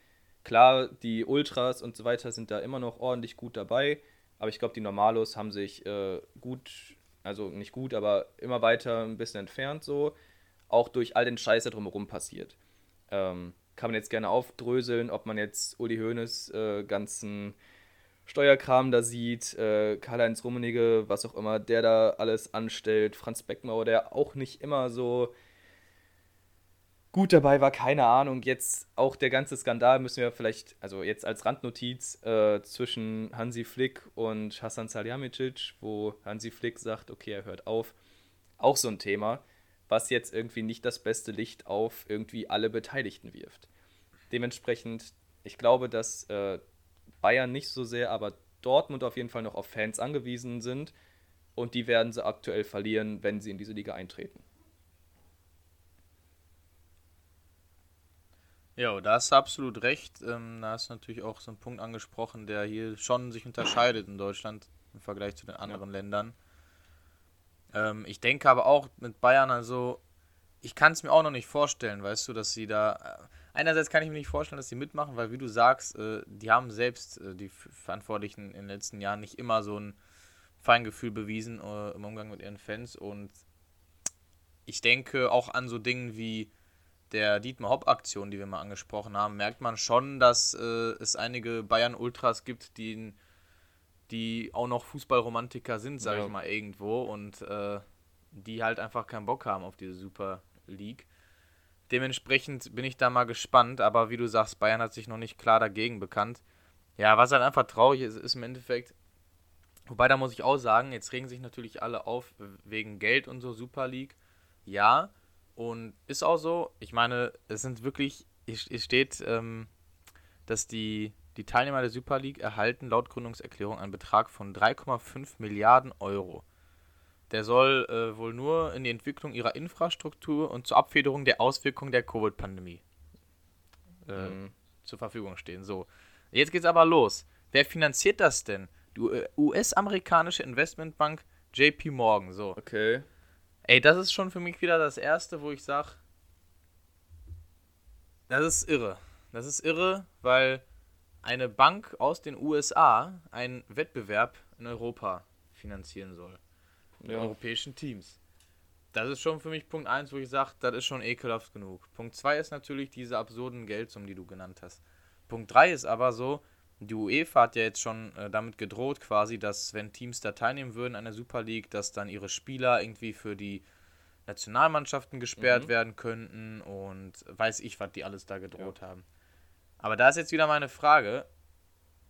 Klar, die Ultras und so weiter sind da immer noch ordentlich gut dabei, aber ich glaube, die Normalos haben sich äh, gut, also nicht gut, aber immer weiter ein bisschen entfernt so, auch durch all den Scheiß, der drumherum passiert. Ähm, kann man jetzt gerne aufdröseln, ob man jetzt Uli Hoeneß äh, ganzen Steuerkram da sieht, äh, Karl-Heinz Rummenigge, was auch immer, der da alles anstellt, Franz Beckmauer, der auch nicht immer so gut dabei war, keine Ahnung. Jetzt auch der ganze Skandal müssen wir vielleicht, also jetzt als Randnotiz äh, zwischen Hansi Flick und Hasan Salihamidzic, wo Hansi Flick sagt, okay, er hört auf. Auch so ein Thema, was jetzt irgendwie nicht das beste Licht auf irgendwie alle Beteiligten wirft. Dementsprechend, ich glaube, dass äh, Bayern nicht so sehr, aber Dortmund auf jeden Fall noch auf Fans angewiesen sind und die werden sie aktuell verlieren, wenn sie in diese Liga eintreten. Ja, da hast du absolut recht. Ähm, da hast du natürlich auch so einen Punkt angesprochen, der hier schon sich unterscheidet in Deutschland im Vergleich zu den anderen ja. Ländern. Ähm, ich denke aber auch mit Bayern, also ich kann es mir auch noch nicht vorstellen, weißt du, dass sie da. Äh, einerseits kann ich mir nicht vorstellen, dass sie mitmachen, weil wie du sagst, äh, die haben selbst, äh, die Verantwortlichen in den letzten Jahren, nicht immer so ein Feingefühl bewiesen äh, im Umgang mit ihren Fans und ich denke auch an so Dingen wie der Dietmar Hopp-Aktion, die wir mal angesprochen haben, merkt man schon, dass äh, es einige Bayern-Ultras gibt, die, die auch noch Fußballromantiker sind, sage ja. ich mal, irgendwo und äh, die halt einfach keinen Bock haben auf diese Super League. Dementsprechend bin ich da mal gespannt, aber wie du sagst, Bayern hat sich noch nicht klar dagegen bekannt. Ja, was halt einfach traurig ist, ist im Endeffekt, wobei da muss ich auch sagen, jetzt regen sich natürlich alle auf wegen Geld und so, Super League. Ja, und ist auch so. Ich meine, es sind wirklich, es steht, ähm, dass die, die Teilnehmer der Super League erhalten laut Gründungserklärung einen Betrag von 3,5 Milliarden Euro. Der soll äh, wohl nur in die Entwicklung ihrer Infrastruktur und zur Abfederung der Auswirkungen der Covid-Pandemie äh, mhm. zur Verfügung stehen. So, jetzt geht's aber los. Wer finanziert das denn? Die US-amerikanische Investmentbank JP Morgan. So. Okay. Ey, das ist schon für mich wieder das Erste, wo ich sage, das ist irre. Das ist irre, weil eine Bank aus den USA einen Wettbewerb in Europa finanzieren soll. Mit ja. europäischen Teams. Das ist schon für mich Punkt 1, wo ich sage, das ist schon ekelhaft genug. Punkt 2 ist natürlich diese absurden Geldsummen, die du genannt hast. Punkt 3 ist aber so, die UEFA hat ja jetzt schon äh, damit gedroht, quasi, dass wenn Teams da teilnehmen würden an der Super League, dass dann ihre Spieler irgendwie für die Nationalmannschaften gesperrt mhm. werden könnten und weiß ich, was die alles da gedroht ja. haben. Aber da ist jetzt wieder meine Frage: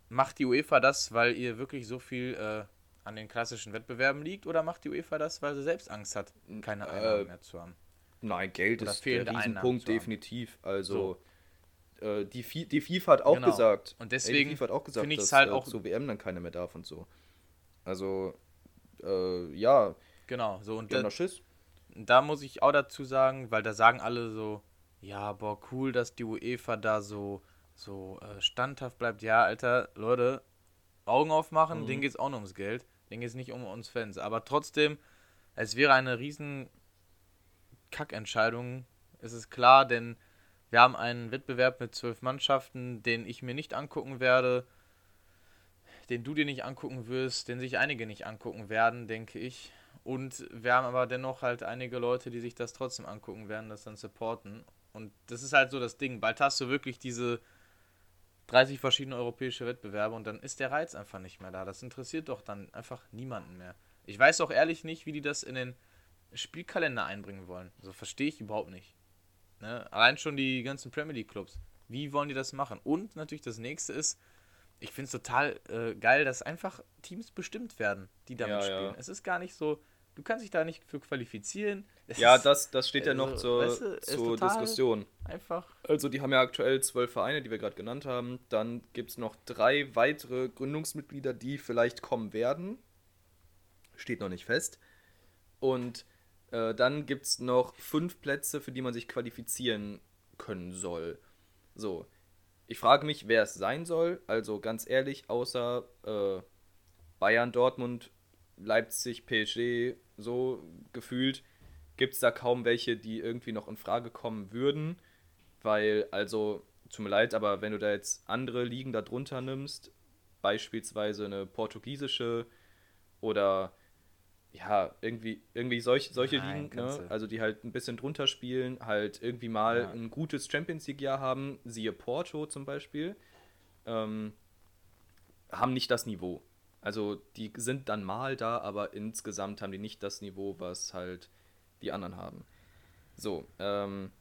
Macht die UEFA das, weil ihr wirklich so viel äh, an den klassischen Wettbewerben liegt, oder macht die UEFA das, weil sie selbst Angst hat, keine Einnahmen äh, mehr zu haben? Nein, Geld oder ist der Riesenpunkt, definitiv. Also. So äh, die, die FIFA hat auch genau. gesagt. Und deswegen auch gesagt, dass halt äh, auch zur WM dann keiner mehr darf und so. Also, äh, ja. Genau, so und da, Schiss. da muss ich auch dazu sagen, weil da sagen alle so, ja, boah, cool, dass die UEFA da so, so äh, standhaft bleibt. Ja, Alter, Leute, Augen aufmachen, mhm. denen geht es auch nur ums Geld. Denen geht es nicht um uns Fans. Aber trotzdem, es wäre eine riesen Kackentscheidung, ist es klar, denn wir haben einen Wettbewerb mit zwölf Mannschaften, den ich mir nicht angucken werde, den du dir nicht angucken wirst, den sich einige nicht angucken werden, denke ich. Und wir haben aber dennoch halt einige Leute, die sich das trotzdem angucken werden, das dann supporten. Und das ist halt so das Ding. Bald hast du wirklich diese 30 verschiedene europäische Wettbewerbe und dann ist der Reiz einfach nicht mehr da. Das interessiert doch dann einfach niemanden mehr. Ich weiß auch ehrlich nicht, wie die das in den Spielkalender einbringen wollen. So also verstehe ich überhaupt nicht. Ne? Allein schon die ganzen Premier League Clubs. Wie wollen die das machen? Und natürlich das nächste ist, ich finde es total äh, geil, dass einfach Teams bestimmt werden, die damit ja, spielen. Ja. Es ist gar nicht so, du kannst dich da nicht für qualifizieren. Es ja, das, das steht also, ja noch zur, weißt du, zur Diskussion. Einfach. Also die haben ja aktuell zwölf Vereine, die wir gerade genannt haben. Dann gibt es noch drei weitere Gründungsmitglieder, die vielleicht kommen werden. Steht noch nicht fest. Und äh, dann gibt es noch fünf Plätze, für die man sich qualifizieren können soll. So. Ich frage mich, wer es sein soll. Also ganz ehrlich, außer äh, Bayern, Dortmund, Leipzig, PSG, so gefühlt, gibt es da kaum welche, die irgendwie noch in Frage kommen würden. Weil, also, tut mir leid, aber wenn du da jetzt andere Ligen darunter nimmst, beispielsweise eine portugiesische oder ja, irgendwie, irgendwie solch, solche Nein, Ligen, ne? also die halt ein bisschen drunter spielen, halt irgendwie mal ja. ein gutes Champions League-Jahr haben, siehe Porto zum Beispiel, ähm, haben nicht das Niveau. Also die sind dann mal da, aber insgesamt haben die nicht das Niveau, was halt die anderen haben. So, ähm,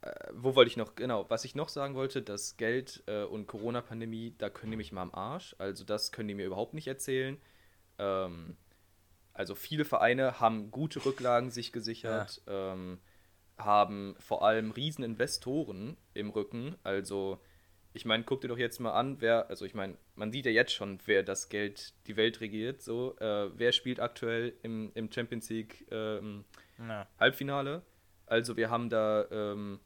äh, wo wollte ich noch, genau, was ich noch sagen wollte, das Geld äh, und Corona-Pandemie, da können die mich mal am Arsch. Also das können die mir überhaupt nicht erzählen. Ähm, also viele Vereine haben gute Rücklagen sich gesichert, ja. ähm, haben vor allem Rieseninvestoren im Rücken. Also ich meine, guck dir doch jetzt mal an, wer, also ich meine, man sieht ja jetzt schon, wer das Geld, die Welt regiert. So, äh, wer spielt aktuell im, im Champions League ähm, Halbfinale? Also wir haben da ähm,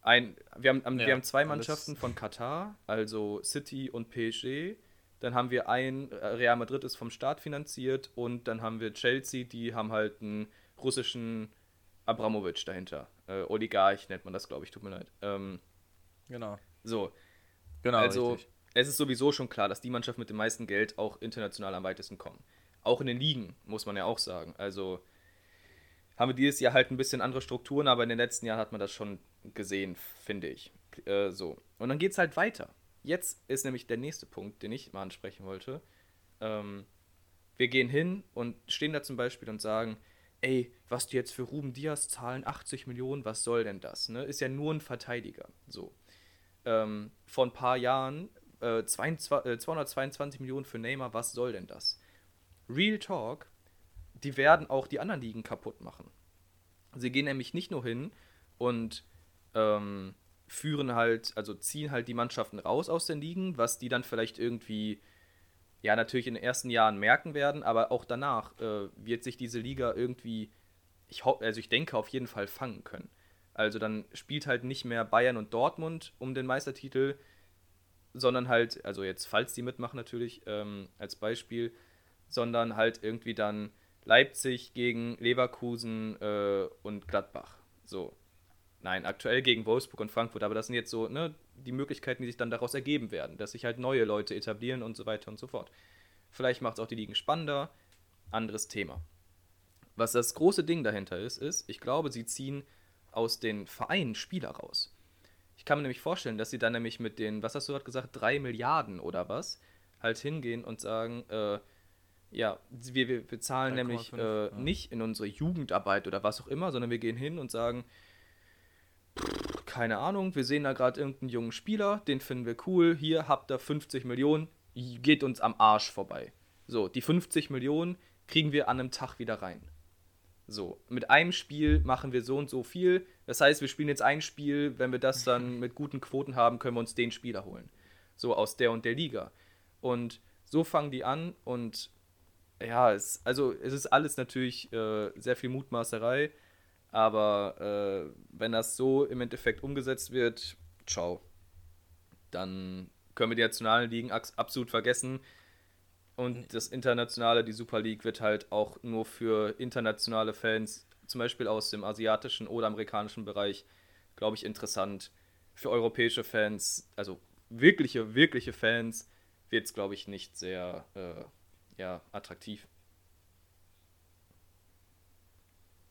ein, wir haben, ja, wir haben zwei Mannschaften von Katar, also City und PSG. Dann haben wir ein, äh, Real Madrid ist vom Staat finanziert und dann haben wir Chelsea, die haben halt einen russischen Abramowitsch dahinter. Äh, Oligarch nennt man das, glaube ich, tut mir leid. Ähm, genau. So. Genau. Also, richtig. es ist sowieso schon klar, dass die Mannschaft mit dem meisten Geld auch international am weitesten kommt. Auch in den Ligen, muss man ja auch sagen. Also, haben wir dieses Jahr halt ein bisschen andere Strukturen, aber in den letzten Jahren hat man das schon gesehen, finde ich. Äh, so. Und dann geht es halt weiter. Jetzt ist nämlich der nächste Punkt, den ich mal ansprechen wollte. Ähm, wir gehen hin und stehen da zum Beispiel und sagen, ey, was die jetzt für Ruben Diaz zahlen, 80 Millionen, was soll denn das? Ne? Ist ja nur ein Verteidiger. So. Ähm, vor ein paar Jahren äh, 22, äh, 222 Millionen für Neymar, was soll denn das? Real Talk, die werden auch die anderen Ligen kaputt machen. Sie gehen nämlich nicht nur hin und ähm, führen halt, also ziehen halt die Mannschaften raus aus den Ligen, was die dann vielleicht irgendwie, ja, natürlich in den ersten Jahren merken werden, aber auch danach äh, wird sich diese Liga irgendwie, ich also ich denke, auf jeden Fall fangen können. Also dann spielt halt nicht mehr Bayern und Dortmund um den Meistertitel, sondern halt, also jetzt, falls die mitmachen natürlich, ähm, als Beispiel, sondern halt irgendwie dann Leipzig gegen Leverkusen äh, und Gladbach. So. Nein, aktuell gegen Wolfsburg und Frankfurt, aber das sind jetzt so ne, die Möglichkeiten, die sich dann daraus ergeben werden, dass sich halt neue Leute etablieren und so weiter und so fort. Vielleicht macht es auch die Ligen spannender, anderes Thema. Was das große Ding dahinter ist, ist, ich glaube, sie ziehen aus den Vereinen Spieler raus. Ich kann mir nämlich vorstellen, dass sie dann nämlich mit den, was hast du gerade gesagt, drei Milliarden oder was, halt hingehen und sagen, äh, ja, wir, wir, wir zahlen nämlich äh, ja. nicht in unsere Jugendarbeit oder was auch immer, sondern wir gehen hin und sagen, keine Ahnung, wir sehen da gerade irgendeinen jungen Spieler, den finden wir cool, hier habt ihr 50 Millionen, geht uns am Arsch vorbei. So, die 50 Millionen kriegen wir an einem Tag wieder rein. So, mit einem Spiel machen wir so und so viel. Das heißt, wir spielen jetzt ein Spiel, wenn wir das dann mit guten Quoten haben, können wir uns den Spieler holen. So aus der und der Liga. Und so fangen die an und ja, es, also es ist alles natürlich äh, sehr viel Mutmaßerei, aber äh, wenn das so im Endeffekt umgesetzt wird, ciao. Dann können wir die nationalen Ligen absolut vergessen. Und das Internationale, die Super League, wird halt auch nur für internationale Fans, zum Beispiel aus dem asiatischen oder amerikanischen Bereich, glaube ich, interessant. Für europäische Fans, also wirkliche, wirkliche Fans, wird es, glaube ich, nicht sehr äh, ja, attraktiv.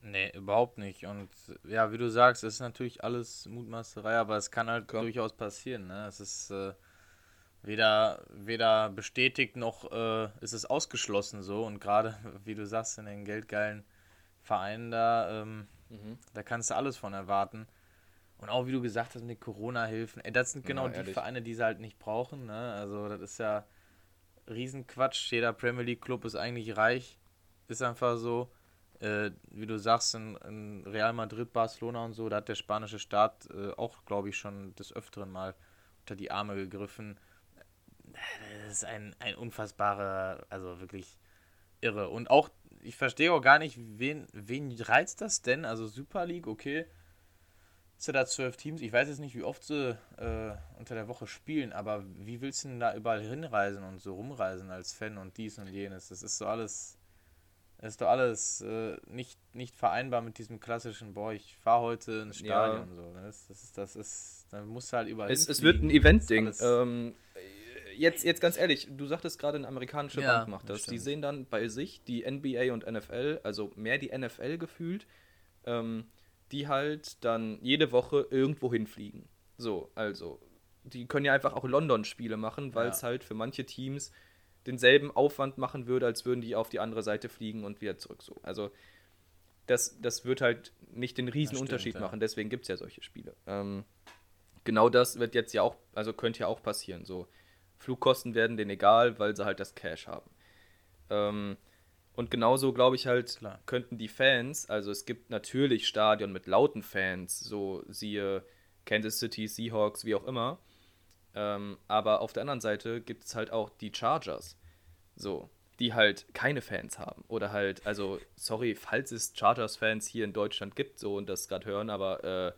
Nee, überhaupt nicht. Und ja, wie du sagst, es ist natürlich alles Mutmaßerei, aber es kann halt Klar. durchaus passieren. Ne? Es ist äh, weder, weder bestätigt noch äh, ist es ausgeschlossen so. Und gerade, wie du sagst, in den geldgeilen Vereinen da, ähm, mhm. da kannst du alles von erwarten. Und auch wie du gesagt hast mit Corona-Hilfen, das sind genau ja, die Vereine, die sie halt nicht brauchen. Ne? Also das ist ja Riesenquatsch. Jeder Premier League Club ist eigentlich reich ist einfach so, äh, wie du sagst, in, in, Real Madrid, Barcelona und so, da hat der spanische Staat äh, auch, glaube ich, schon des Öfteren mal unter die Arme gegriffen. Das ist ein, ein unfassbarer, also wirklich irre. Und auch, ich verstehe auch gar nicht, wen, wen reizt das denn? Also Super League, okay. Ist ja da zwölf Teams. Ich weiß jetzt nicht, wie oft sie äh, unter der Woche spielen, aber wie willst du denn da überall hinreisen und so rumreisen als Fan und dies und jenes? Das ist so alles. Das ist doch alles äh, nicht, nicht vereinbar mit diesem klassischen, boah, ich fahre heute ins Stadion. Ja. So. Ne? Das, das, ist, das ist, dann musst du halt überall. Es, es wird ein Event-Ding. Ähm, jetzt, jetzt ganz ehrlich, du sagtest gerade, eine amerikanische ja, Bank macht das. Die sehen dann bei sich die NBA und NFL, also mehr die NFL gefühlt, ähm, die halt dann jede Woche irgendwo hinfliegen. So, also, die können ja einfach auch London-Spiele machen, weil es ja. halt für manche Teams denselben Aufwand machen würde, als würden die auf die andere Seite fliegen und wieder zurück. So. Also, das, das wird halt nicht den riesen stimmt, Unterschied machen, deswegen gibt es ja solche Spiele. Ähm, genau das wird jetzt ja auch, also könnte ja auch passieren. So, Flugkosten werden denen egal, weil sie halt das Cash haben. Ähm, und genauso glaube ich halt, Klar. könnten die Fans, also es gibt natürlich Stadion mit lauten Fans, so siehe Kansas City, Seahawks, wie auch immer. Ähm, aber auf der anderen Seite gibt es halt auch die Chargers, so, die halt keine Fans haben. Oder halt, also, sorry, falls es Chargers-Fans hier in Deutschland gibt, so und das gerade hören, aber äh,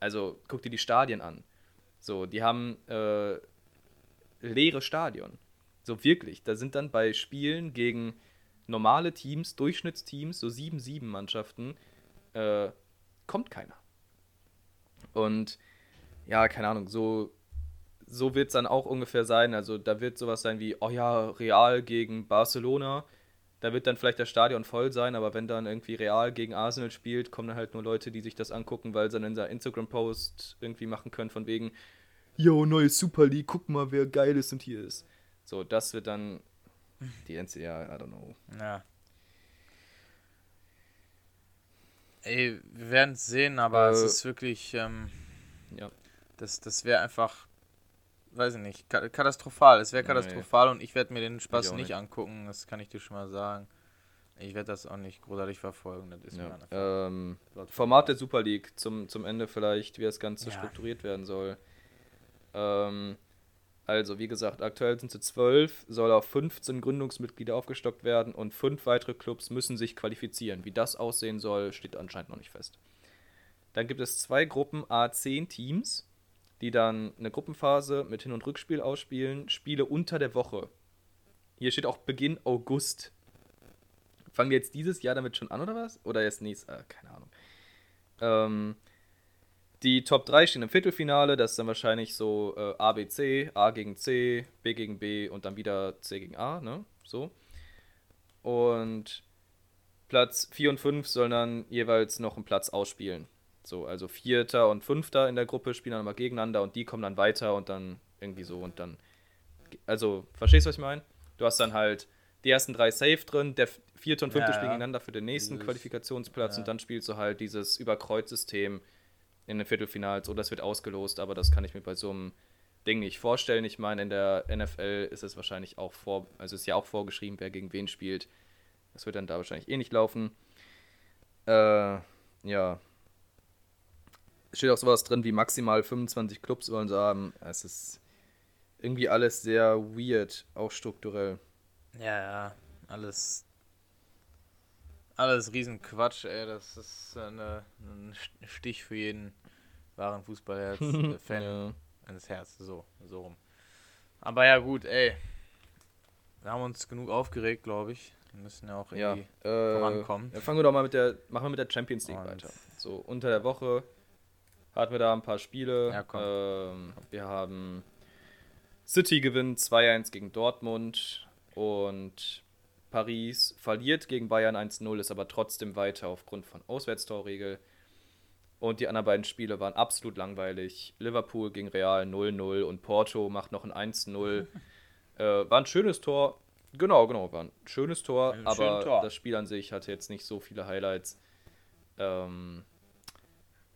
also guck dir die Stadien an. So, die haben äh, leere Stadion. So wirklich. Da sind dann bei Spielen gegen normale Teams, Durchschnittsteams, so 7-7 Mannschaften, äh, kommt keiner. Und ja, keine Ahnung, so, so wird es dann auch ungefähr sein. Also da wird sowas sein wie, oh ja, Real gegen Barcelona. Da wird dann vielleicht das Stadion voll sein, aber wenn dann irgendwie Real gegen Arsenal spielt, kommen dann halt nur Leute, die sich das angucken, weil sie dann in der Instagram-Post irgendwie machen können, von wegen, yo, neue Super League, guck mal, wer geil ist und hier ist. So, das wird dann die NCA, I don't know. Ja. Ey, wir werden es sehen, aber äh, es ist wirklich, ähm, ja. Das, das wäre einfach, weiß ich nicht, katastrophal. Es wäre katastrophal nee. und ich werde mir den Spaß nicht, nicht, angucken, das kann ich dir schon mal sagen. Ich werde das auch nicht großartig verfolgen, das ist ja. ähm, Format der Super League zum, zum Ende vielleicht, wie das Ganze ja. strukturiert werden soll. Ähm, also, wie gesagt, aktuell sind sie 12, soll auf 15 Gründungsmitglieder aufgestockt werden und fünf weitere Clubs müssen sich qualifizieren. Wie das aussehen soll, steht anscheinend noch nicht fest. Dann gibt es zwei Gruppen A10 Teams, die dann eine Gruppenphase mit Hin- und Rückspiel ausspielen, Spiele unter der Woche. Hier steht auch Beginn August. Fangen wir jetzt dieses Jahr damit schon an oder was? Oder erst nächstes? Äh, keine Ahnung. Ähm, die Top 3 stehen im Viertelfinale, das ist dann wahrscheinlich so äh, A, B, C, A gegen C, B gegen B und dann wieder C gegen A, ne? So. Und Platz 4 und 5 sollen dann jeweils noch einen Platz ausspielen. So, also Vierter und Fünfter in der Gruppe spielen dann mal gegeneinander und die kommen dann weiter und dann irgendwie so und dann. Also, verstehst du, was ich meine? Du hast dann halt die ersten drei Safe drin, der vierte und fünfte ja, spielen gegeneinander für den nächsten dieses, Qualifikationsplatz ja. und dann spielst du halt dieses Überkreuzsystem in den Viertelfinals oder es wird ausgelost, aber das kann ich mir bei so einem Ding nicht vorstellen. Ich meine, in der NFL ist es wahrscheinlich auch vor, also ist ja auch vorgeschrieben, wer gegen wen spielt. Das wird dann da wahrscheinlich eh nicht laufen. Äh, ja. Steht auch sowas drin wie maximal 25 Clubs wollen sie haben. Es ist irgendwie alles sehr weird, auch strukturell. Ja, ja, alles alles Riesenquatsch, ey. Das ist eine, ein Stich für jeden wahren Fußballherz-Fan ja. eines Herzens. So, so rum. Aber ja, gut, ey. Wir haben uns genug aufgeregt, glaube ich. Wir müssen ja auch irgendwie ja, äh, vorankommen. Ja, fangen wir doch mal mit der, machen wir mit der Champions League Und weiter. So, unter der Woche hatten wir da ein paar Spiele. Ja, komm. Ähm, wir haben City gewinnt 2-1 gegen Dortmund und Paris verliert gegen Bayern 1-0, ist aber trotzdem weiter aufgrund von Auswärtstorregel. Und die anderen beiden Spiele waren absolut langweilig. Liverpool gegen Real 0-0 und Porto macht noch ein 1-0. äh, war ein schönes Tor. Genau, genau, war ein schönes Tor, ein aber Tor. das Spiel an sich hatte jetzt nicht so viele Highlights. Ähm,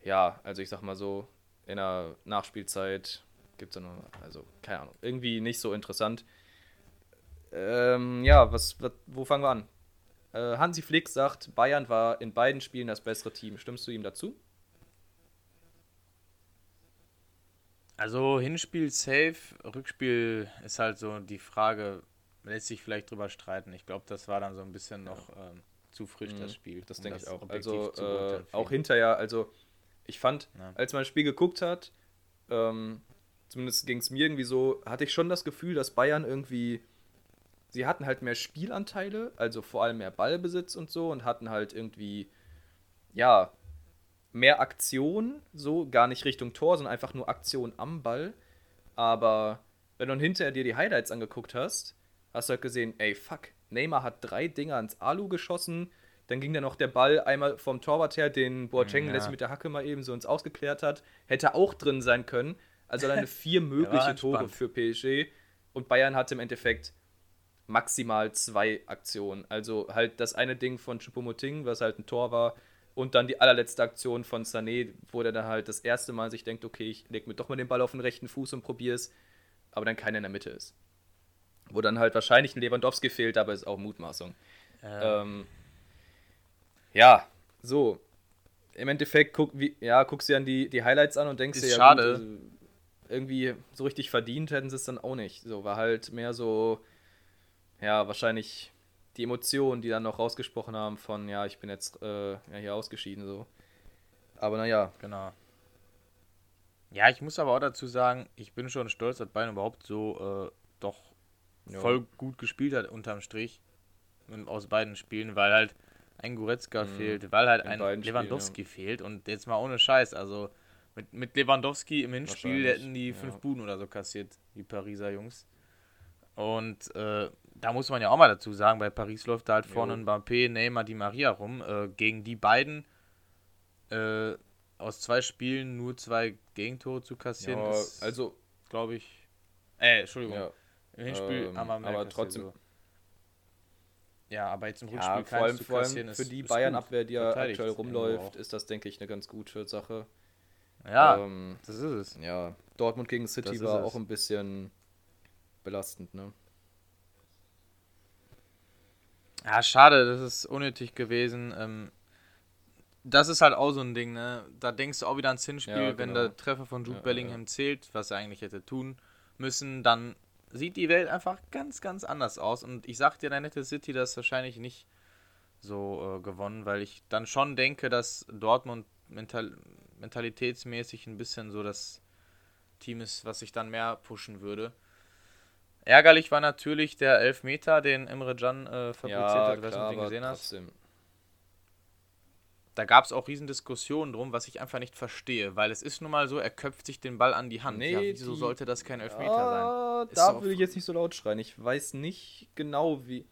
ja, also ich sag mal so, in der Nachspielzeit gibt es ja noch, also keine Ahnung, irgendwie nicht so interessant. Ähm, ja, was, was, wo fangen wir an? Äh, Hansi Flick sagt, Bayern war in beiden Spielen das bessere Team. Stimmst du ihm dazu? Also Hinspiel safe, Rückspiel ist halt so die Frage, lässt sich vielleicht drüber streiten. Ich glaube, das war dann so ein bisschen noch ähm, zu frisch, das Mhm, Spiel. Das um denke ich auch. Also äh, auch hinterher, also ich fand, Ja. als man das Spiel geguckt hat, ähm, zumindest ging es mir irgendwie so, hatte ich schon das Gefühl, dass Bayern irgendwie, sie hatten halt mehr Spielanteile, also vor allem mehr Ballbesitz und so und hatten halt irgendwie, ja, mehr Aktion, so gar nicht Richtung Tor, sondern einfach nur Aktion am Ball. Aber wenn du dann hinterher dir die Highlights angeguckt hast, hast du halt gesehen, ey, fuck, Neymar hat drei Dinger ans Alu geschossen, dann ging dann noch der Ball einmal vom Torwart her, den Boateng Ja. letztlich mit der Hacke mal eben so ins Ausgeklärt hat, hätte auch drin sein können. Also alleine vier mögliche. Tore für PSG und Bayern hatte im Endeffekt maximal zwei Aktionen. Also halt das eine Ding von Choupo-Moting, was halt ein Tor war, und dann die allerletzte Aktion von Sané, wo der dann halt das erste Mal sich denkt, okay, ich leg mir doch mal den Ball auf den rechten Fuß und probier's, aber dann keiner in der Mitte ist. Wo dann halt wahrscheinlich ein Lewandowski fehlt, aber ist auch Mutmaßung. Ähm, ja, so. Im Endeffekt guck, wie, ja, guckst du dir dann die, die Highlights an und denkst Ist dir, ja, schade. Gut, also, irgendwie so richtig verdient hätten sie es dann auch nicht. So, war halt mehr so, ja, wahrscheinlich die Emotionen, die dann noch rausgesprochen haben von, ja, ich bin jetzt äh, ja, hier ausgeschieden, so. Aber naja, Genau. Ja, ich muss aber auch dazu sagen, ich bin schon stolz, dass Bayern überhaupt so äh, doch Ja. voll gut gespielt hat unterm Strich aus beiden Spielen, weil halt ein Goretzka fehlt, weil halt Mhm. In ein beiden Spielen, Lewandowski fehlt und jetzt mal ohne Scheiß, also mit, mit Lewandowski im Hinspiel hätten die fünf ja. Buden oder so kassiert, die Pariser Jungs. Und äh, da muss man ja auch mal dazu sagen, bei Paris läuft da halt vorne Jo. ein Mbappé, Neymar, Di Maria rum. Äh, gegen die beiden äh, aus zwei Spielen nur zwei Gegentore zu kassieren, Ja, ist, also, glaube ich. Äh, Entschuldigung. ja, Im Hinspiel ähm, haben wir mehr aber trotzdem- So. Ja, aber jetzt im Rückspiel ja vor allem, vor allem für die Bayern-Abwehr, die ja aktuell rumläuft, ist das, denke ich, eine ganz gute Sache. Ja, Ähm, das ist es. ja, Dortmund gegen City war es. auch ein bisschen belastend, ne? Ja, schade, das ist unnötig gewesen. Ähm, das ist halt auch so ein Ding, ne? Da denkst du auch wieder ans Hinspiel, Ja, wenn genau. der Treffer von Jude ja, Bellingham ja. zählt, was er eigentlich hätte tun müssen, dann sieht die Welt einfach ganz, ganz anders aus. Und ich sag dir, dann hätte City das wahrscheinlich nicht so äh, gewonnen, weil ich dann schon denke, dass Dortmund mental mentalitätsmäßig ein bisschen so das Team ist, was sich dann mehr pushen würde. Ärgerlich war natürlich der Elfmeter, den Emre Can äh, fabriziert Ja, hat, ich ob du den aber gesehen hast. trotzdem. Da gab es auch riesen Diskussionen drum, was ich einfach nicht verstehe, weil es ist nun mal so, er köpft sich den Ball an die Hand. Nee, ja, wieso die- sollte das kein Elfmeter sein? Ah, Ist da will ich jetzt nicht so laut schreien. Ich weiß nicht genau, wie.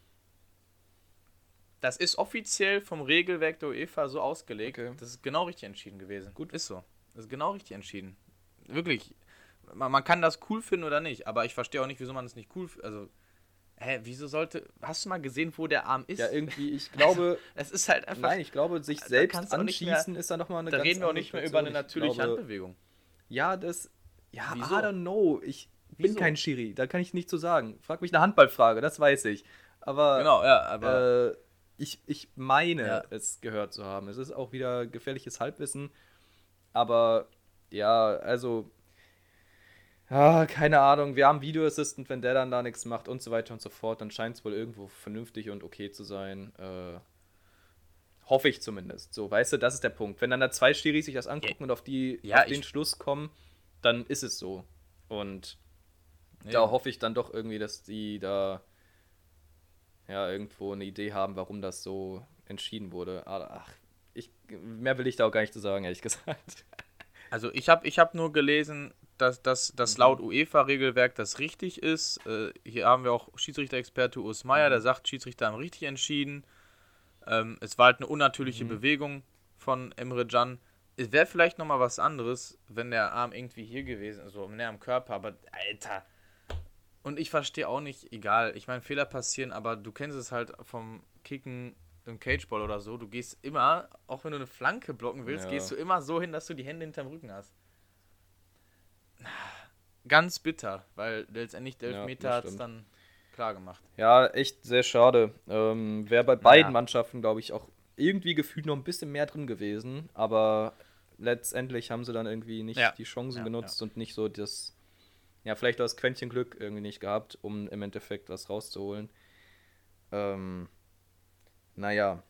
Das ist offiziell vom Regelwerk der UEFA so ausgelegt. Okay. Das ist genau richtig entschieden gewesen. Gut. Ist so. Das ist genau richtig entschieden. Wirklich. Man, man kann das cool finden oder nicht, aber ich verstehe auch nicht, wieso man es nicht cool findet. Also, hä, wieso sollte. Hast du mal gesehen, wo der Arm ist? Ja, irgendwie, ich glaube. es ist halt einfach. nein, ich glaube, sich Da selbst nicht mehr- anschießen ist da nochmal eine da ganz reden wir auch nicht mehr über eine Ich natürliche glaube, Handbewegung. Ja, das. Ja, Wieso? I don't know. Ich bin Wieso? kein Schiri, da kann ich nicht zu sagen. Frag mich eine Handballfrage, das weiß ich. Aber Genau, ja, aber. äh, ich, ich meine, Ja. es gehört zu haben. Es ist auch wieder gefährliches Halbwissen. Aber ja, also. Ja, keine Ahnung. Wir haben Video Assistant, wenn der dann da nichts macht und so weiter und so fort, dann scheint es wohl irgendwo vernünftig und okay zu sein. Äh, hoffe ich zumindest. So, weißt du, das ist der Punkt. Wenn dann da zwei Stiris sich das angucken und auf, die, Ja, auf den Schluss kommen, dann ist es so. Und nee. da hoffe ich dann doch irgendwie, dass die da ja irgendwo eine Idee haben, warum das so entschieden wurde. Aber, ach, ich, mehr will ich da auch gar nicht zu sagen, ehrlich gesagt. Also ich habe ich hab nur gelesen, dass, dass, dass Mhm. laut UEFA-Regelwerk das richtig ist. Äh, hier haben wir auch Schiedsrichter-Experte Urs Meier, Mhm. der sagt, Schiedsrichter haben richtig entschieden. Ähm, es war halt eine unnatürliche Mhm. Bewegung von Emre Can. Es wäre vielleicht nochmal was anderes, wenn der Arm irgendwie hier gewesen ist, so näher am Körper, aber Alter. Und ich verstehe auch nicht, egal, ich meine, Fehler passieren, aber du kennst es halt vom Kicken im Cageball oder so. Du gehst immer, auch wenn du eine Flanke blocken willst, Ja. gehst du immer so hin, dass du die Hände hinterm Rücken hast. Ganz bitter, weil letztendlich der Ja, Elfmeter das hat es dann klar gemacht. Ja, echt sehr schade. Ähm, Wäre bei beiden ja. Mannschaften, glaube ich, auch irgendwie gefühlt noch ein bisschen mehr drin gewesen, aber letztendlich haben sie dann irgendwie nicht ja. die Chancen ja, genutzt und nicht so das, ja, vielleicht das Quäntchen Glück irgendwie nicht gehabt, um im Endeffekt was rauszuholen. Ähm, naja.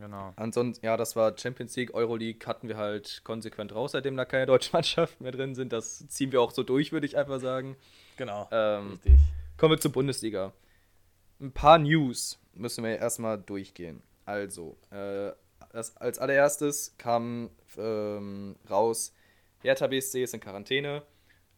Genau. Ansonsten, ja, das war Champions League, Euroleague hatten wir halt konsequent raus, seitdem da keine deutschen Mannschaften mehr drin sind. Das ziehen wir auch so durch, würde ich einfach sagen. Genau. Ähm, richtig. Kommen wir zur Bundesliga. Ein paar News müssen wir erstmal durchgehen. Also, äh, das, als allererstes kam ähm, raus, Hertha BSC ist in Quarantäne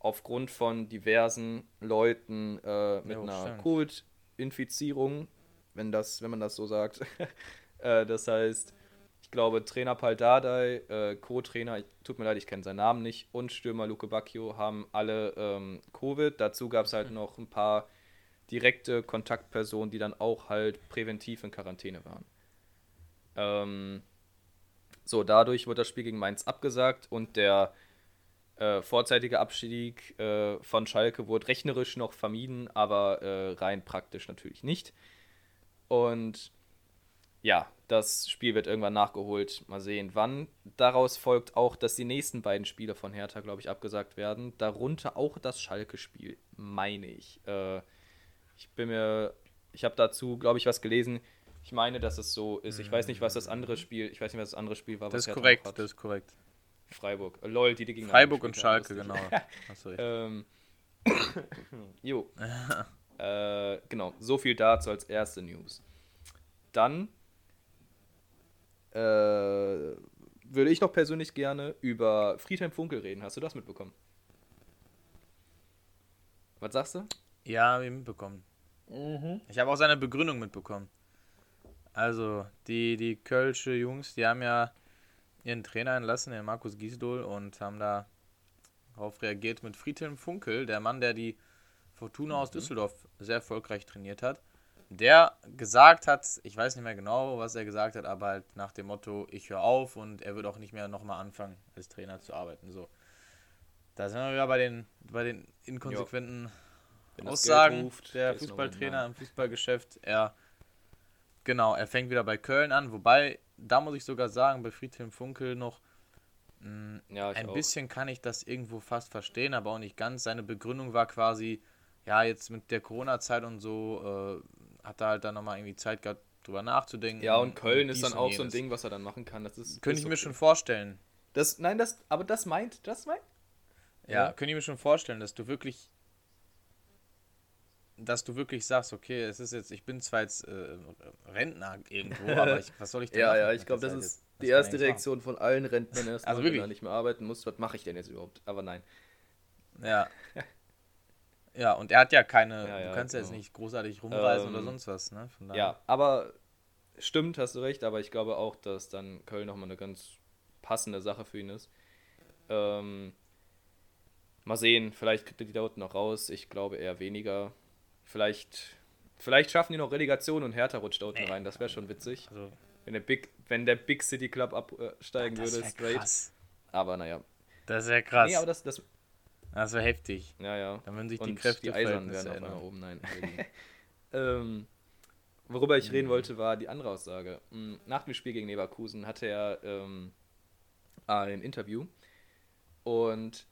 aufgrund von diversen Leuten äh, mit jo, einer Covid-Infizierung, wenn, wenn man das so sagt. äh, das heißt, ich glaube, Trainer Paul Dardai, äh, Co-Trainer, tut mir leid, ich kenne seinen Namen nicht, und Stürmer Luke Bacchio haben alle ähm, Covid. Dazu gab es halt noch ein paar direkte Kontaktpersonen, die dann auch halt präventiv in Quarantäne waren. Ähm, so, dadurch wurde das Spiel gegen Mainz abgesagt und der äh, vorzeitige Abstieg äh, von Schalke wurde rechnerisch noch vermieden, aber äh, rein praktisch natürlich nicht. Und ja, das Spiel wird irgendwann nachgeholt. Mal sehen, wann. Daraus folgt auch, dass die nächsten beiden Spiele von Hertha, glaube ich, abgesagt werden. Darunter auch das Schalke-Spiel, meine ich. Äh, ich bin mir, ich habe dazu, glaube ich, was gelesen. Ich meine, dass es so ist. Ich weiß nicht, was das andere Spiel, ich weiß nicht, was das andere Spiel war. Das ist korrekt, das ist korrekt. Freiburg. Äh, lol, die, die gegen Freiburg und Schalke, genau. ähm, jo. äh, genau, so viel dazu als erste News. Dann äh, würde ich noch persönlich gerne über Friedhelm Funkel reden. Hast du das mitbekommen? Was sagst du? Ja, habe ich mitbekommen. Mhm. Ich habe auch seine Begründung mitbekommen. Also, die, die Kölsche Jungs, die haben ja ihren Trainer entlassen, den Markus Giesdol, und haben da darauf reagiert mit Friedhelm Funkel, der Mann, der die Fortuna mhm. aus Düsseldorf sehr erfolgreich trainiert hat, der gesagt hat, ich weiß nicht mehr genau, was er gesagt hat, aber halt nach dem Motto, ich höre auf und er wird auch nicht mehr nochmal anfangen, als Trainer zu arbeiten. So. Da sind wir wieder bei den, bei den inkonsequenten Aussagen ruft, der Fußballtrainer im Fußballgeschäft. Er, genau, er fängt wieder bei Köln an, wobei da muss ich sogar sagen, bei Friedhelm Funkel noch, mh, mm, ja, ein auch. bisschen kann ich das irgendwo fast verstehen, aber auch nicht ganz. Seine Begründung war quasi, ja, jetzt mit der Corona-Zeit und so, äh, hat er halt dann nochmal irgendwie Zeit gehabt, drüber nachzudenken. Ja, und Köln und ist dann auch so ein Ding, was er dann machen kann. Das ist, Könnte ich mir okay. schon vorstellen. Das, nein, das, aber das meint, das meint. Ja, ja, könnte ich mir schon vorstellen, dass du wirklich dass du wirklich sagst, okay, es ist jetzt, ich bin zwar jetzt äh, Rentner irgendwo, aber ich, was soll ich denn Ja, machen? ja, ich glaube, das, das ist die erste Reaktion von allen Rentnern, erst also wenn er nicht mehr arbeiten muss, was mache ich denn jetzt überhaupt? Aber nein. Ja. ja, und er hat ja keine, ja, ja, du kannst ja jetzt genau. nicht großartig rumreisen ähm, oder sonst was, ne? ja, aber stimmt, hast du recht, aber ich glaube auch, dass dann Köln nochmal eine ganz passende Sache für ihn ist. Ähm, mal sehen, vielleicht kriegt er die da unten noch raus. Ich glaube eher weniger. Vielleicht, vielleicht schaffen die noch Relegation und Hertha rutscht da unten rein. Das wäre schon witzig. Also, wenn, der Big, wenn der Big City Club absteigen würde, straight. Krass. Aber naja. Das wäre krass. Nee, aber das, das, das wäre heftig. Ja, ja. Dann würden sich die Kräfte die Eisern werden auf oben. Nein. ähm, worüber ich reden mhm. wollte, war die andere Aussage. Hm, nach dem Spiel gegen Leverkusen hatte er ähm, ein Interview und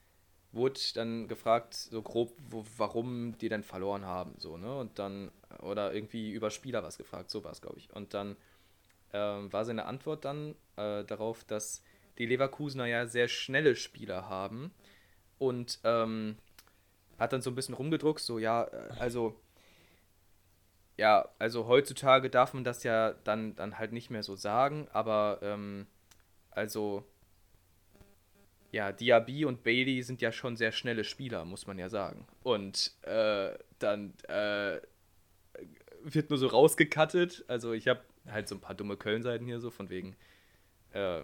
wurde dann gefragt, so grob, wo, warum die denn verloren haben, so, ne? Und dann, oder irgendwie über Spieler was gefragt, so war es, glaube ich. Und dann ähm, war seine Antwort dann äh, darauf, dass die Leverkusener ja sehr schnelle Spieler haben und ähm, hat dann so ein bisschen rumgedruckt, so, ja, äh, also, ja, also heutzutage darf man das ja dann, dann halt nicht mehr so sagen, aber, ähm, also, ja, Diaby und Bailey sind ja schon sehr schnelle Spieler, muss man ja sagen. Und äh, dann äh, wird nur so rausgekattet. Also ich habe halt so ein paar dumme Köln-Seiten hier so, von wegen, äh,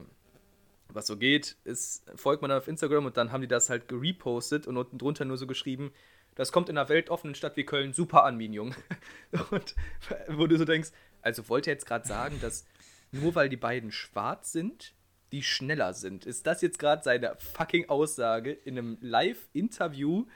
was so geht, ist, folgt man dann auf Instagram und dann haben die das halt gerepostet und unten drunter nur so geschrieben, das kommt in einer weltoffenen Stadt wie Köln super an, Minion. und wo du so denkst, also wollte er jetzt gerade sagen, dass nur weil die beiden schwarz sind, die schneller sind. Ist das jetzt gerade seine fucking Aussage in einem Live-Interview?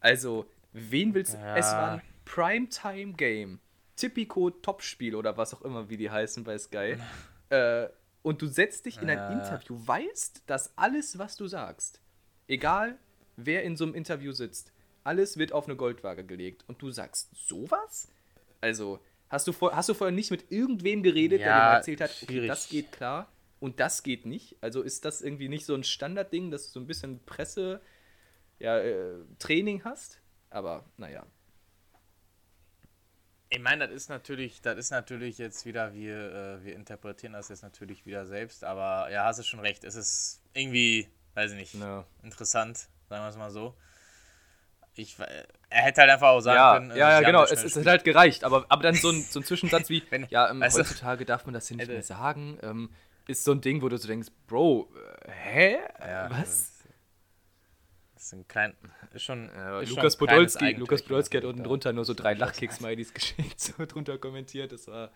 Also, wen willst du? Ja. Es waren Primetime-Game, Typico Topspiel oder was auch immer, wie die heißen bei Sky, äh, und du setzt dich in ein Ja. Interview, weißt, dass alles, was du sagst, egal wer in so einem Interview sitzt, alles wird auf eine Goldwaage gelegt und du sagst sowas? Also, hast du, vor, hast du vorher nicht mit irgendwem geredet, der dir Ja, erzählt hat, okay, das geht klar und das geht nicht? Also ist das irgendwie nicht so ein Standardding, dass du so ein bisschen Presse, ja, äh, Training hast? Aber naja. Ich meine, das ist natürlich, das ist natürlich jetzt wieder, wir, äh, wir interpretieren das jetzt natürlich wieder selbst, aber ja, hast du schon recht. Es ist irgendwie, weiß ich nicht, Ja. interessant, sagen wir es mal so. Ich, äh, er hätte halt einfach auch sagen Ja, können, äh, ja, ja genau, es, es hat halt gereicht, aber, aber dann so ein, so ein Zwischensatz wie, Wenn- ja, ähm, weißt du- heutzutage darf man das hier nicht Hätte- mehr sagen, ähm, ist so ein Ding, wo du so denkst, Bro, äh, hä? Ja, Was? Das ist ein klein, ist schon, Ja, ist schon Lukas kleines Podolski, Lukas Podolski hat unten da- drunter nur so drei Lachkick-Smileys geschickt, so drunter kommentiert, das war,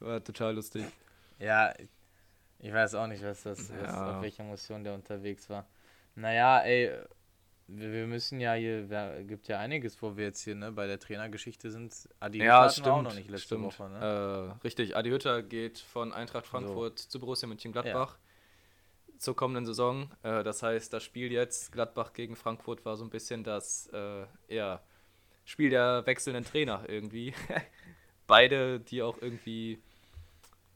war total lustig. Ja, ich weiß auch nicht, was das, was, Ja. auf welcher Emotion der unterwegs war. Naja, ey, wir, wir müssen ja hier, wer, gibt ja einiges, wo wir jetzt hier ne, bei der Trainergeschichte sind. Adi Hütter Ja, hatten wir stimmt. auch noch nicht letzte stimmt. Woche. Ne? Äh, richtig, Adi Hütter geht von Eintracht Frankfurt zu Borussia Mönchengladbach zur kommenden Saison. Äh, das heißt, das Spiel jetzt Gladbach gegen Frankfurt war so ein bisschen das äh, ja, Spiel der wechselnden Trainer irgendwie. Beide, die auch irgendwie,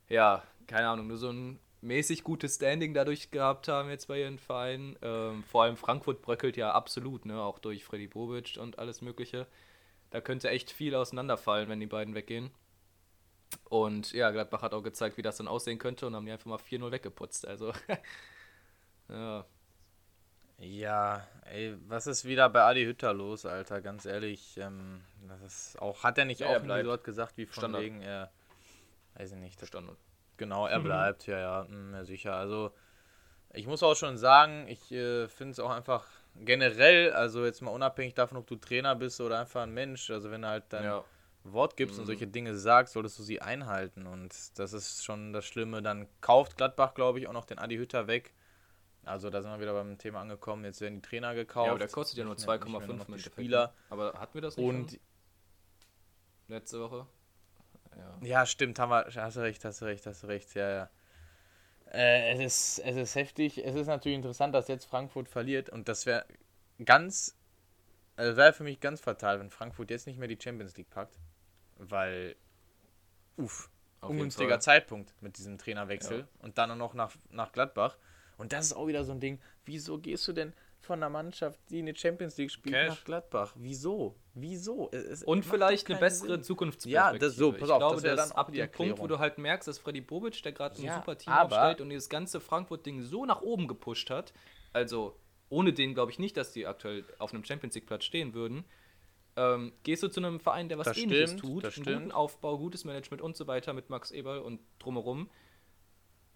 ja, keine Ahnung, nur so ein mäßig gutes Standing dadurch gehabt haben jetzt bei ihren Vereinen. Ähm, vor allem Frankfurt bröckelt ja absolut, ne, auch durch Freddy Bobic und alles Mögliche. Da könnte echt viel auseinanderfallen, wenn die beiden weggehen. Und ja, Gladbach hat auch gezeigt, wie das dann aussehen könnte und haben die einfach mal 4-0 weggeputzt. Also, ja. Ja, ey, was ist wieder bei Adi Hütter los, Alter? Ganz ehrlich, ähm, das ist auch, hat er nicht Ja, auch er dort gesagt, wie von Standard. wegen, er, weiß ich nicht, das Standard. Genau, er bleibt, ja, ja, mm, ja, sicher. Also, ich muss auch schon sagen, ich äh, finde es auch einfach generell, also jetzt mal unabhängig davon, ob du Trainer bist oder einfach ein Mensch, also wenn du halt dein Ja. Wort gibst und Mhm. solche Dinge sagst, solltest du sie einhalten und das ist schon das Schlimme. Dann kauft Gladbach, glaube ich, auch noch den Adi Hütter weg. Also da sind wir wieder beim Thema angekommen, jetzt werden die Trainer gekauft. Ja, aber der kostet ja nur Nicht mehr- nicht mehr 2,5 noch die im Endeffekt, Spieler. ne? Aber hatten wir das nicht Und schon letzte Woche? Ja. Ja, stimmt, haben wir, hast du recht, hast du recht, hast du recht, ja, ja. Äh, es, ist, es ist heftig. Es ist natürlich interessant, dass jetzt Frankfurt verliert und das wäre ganz, äh, wäre für mich ganz fatal, wenn Frankfurt jetzt nicht mehr die Champions League packt, weil, uff, ungünstiger. Zeitpunkt mit diesem Trainerwechsel Ja. und dann noch nach, nach Gladbach. Und das ist auch wieder so ein Ding, wieso gehst du denn von einer Mannschaft, die eine Champions League spielt, Cash. nach Gladbach? Wieso? Wieso? Es- Und vielleicht eine bessere Sinn. Zukunftsperspektive. Ja, das- so, pass ich auf, glaube, das dass dann ab dem Punkt, wo du halt merkst, dass Freddy Bobic, der gerade ein Ja, super Team aufstellt und dieses ganze Frankfurt-Ding so nach oben gepusht hat, also ohne den glaube ich nicht, dass die aktuell auf einem Champions League-Platz stehen würden, ähm, gehst du zu einem Verein, der was Das ähnliches stimmt, tut, das einen guten. Aufbau, gutes Management und so weiter mit Max Eberl und drumherum,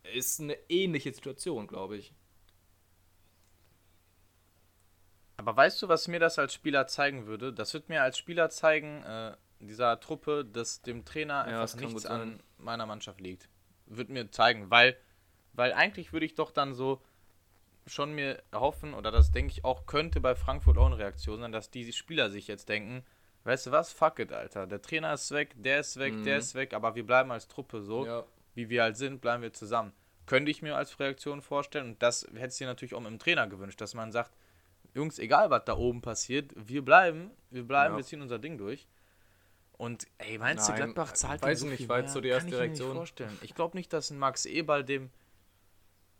ist eine ähnliche Situation, glaube ich. Aber weißt du, was mir das als Spieler zeigen würde? Das wird mir als Spieler zeigen, äh, dieser Truppe, dass dem Trainer Ja, einfach nichts an meiner Mannschaft liegt. Wird mir zeigen, weil, weil eigentlich würde ich doch dann so schon mir hoffen, oder das denke ich auch, könnte bei Frankfurt auch eine Reaktion sein, dass die Spieler sich jetzt denken, weißt du was, fuck it, Alter. Der Trainer ist weg, der ist weg, der Mhm. ist weg, aber wir bleiben als Truppe so Ja. Wie wir halt sind, bleiben wir zusammen. Könnte ich mir als Reaktion vorstellen. Und das hätte ich dir natürlich auch mit dem Trainer gewünscht, dass man sagt, Jungs, egal was da oben passiert, wir bleiben, wir bleiben, Ja. wir ziehen unser Ding durch. Und ey, meinst du, Nein, Gladbach zahlt weiß ihm nicht, viel war jetzt so die erste Kann ich Reaktion. vorstellen. Ich glaube nicht, dass ein Max Eberl dem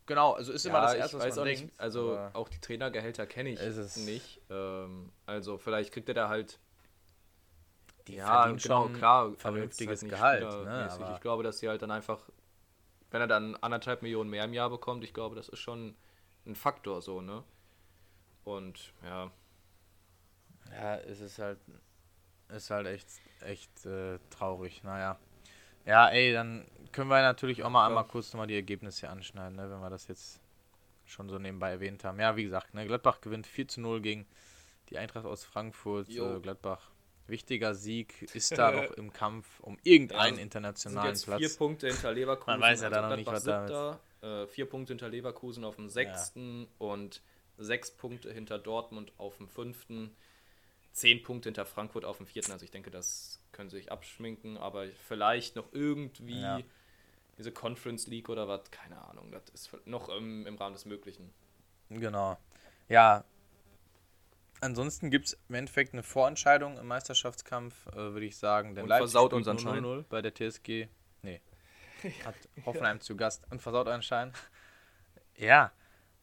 Genau, also ist immer das erste, was man denkt. nicht, also auch die Trainergehälter kenne ich nicht. Ähm, also vielleicht kriegt er da halt die ja, verdienen genau, schon klar, vernünftiges halt Gehalt. Ne? Ich glaube, dass sie halt dann einfach, wenn er dann anderthalb Millionen mehr im Jahr bekommt, ich glaube, das ist schon ein Faktor so, ne? Und ja, Ja, es ist halt, ist halt echt, echt äh, traurig. Naja. Ja, ey, dann können wir natürlich auch mal klar. einmal kurz nochmal die Ergebnisse anschneiden, ne, wenn wir das jetzt schon so nebenbei erwähnt haben. Ja, wie gesagt, ne, Gladbach gewinnt 4 zu 0 gegen die Eintracht aus Frankfurt. Äh, Gladbach, wichtiger Sieg, ist da noch im Kampf um irgendeinen Ja, sind internationalen jetzt Platz. vier Punkte hinter Leverkusen. Man weiß ja da noch nicht, was da Siebter, äh, vier Punkte hinter Leverkusen auf dem sechsten und sechs Punkte hinter Dortmund auf dem fünften. zehn Punkte hinter Frankfurt auf dem vierten. Also ich denke, das können sie sich abschminken, aber vielleicht noch irgendwie ja. diese Conference League oder was, keine Ahnung. Das ist noch im, im Rahmen des Möglichen. Genau. Ja. Ansonsten gibt es im Endeffekt eine Vorentscheidung im Meisterschaftskampf, äh, würde ich sagen. Denn und Leipzig versaut unseren Schein. 0 bei der TSG. Nee. Hat Hoffenheim zu Gast und versaut einen Schein. Ja.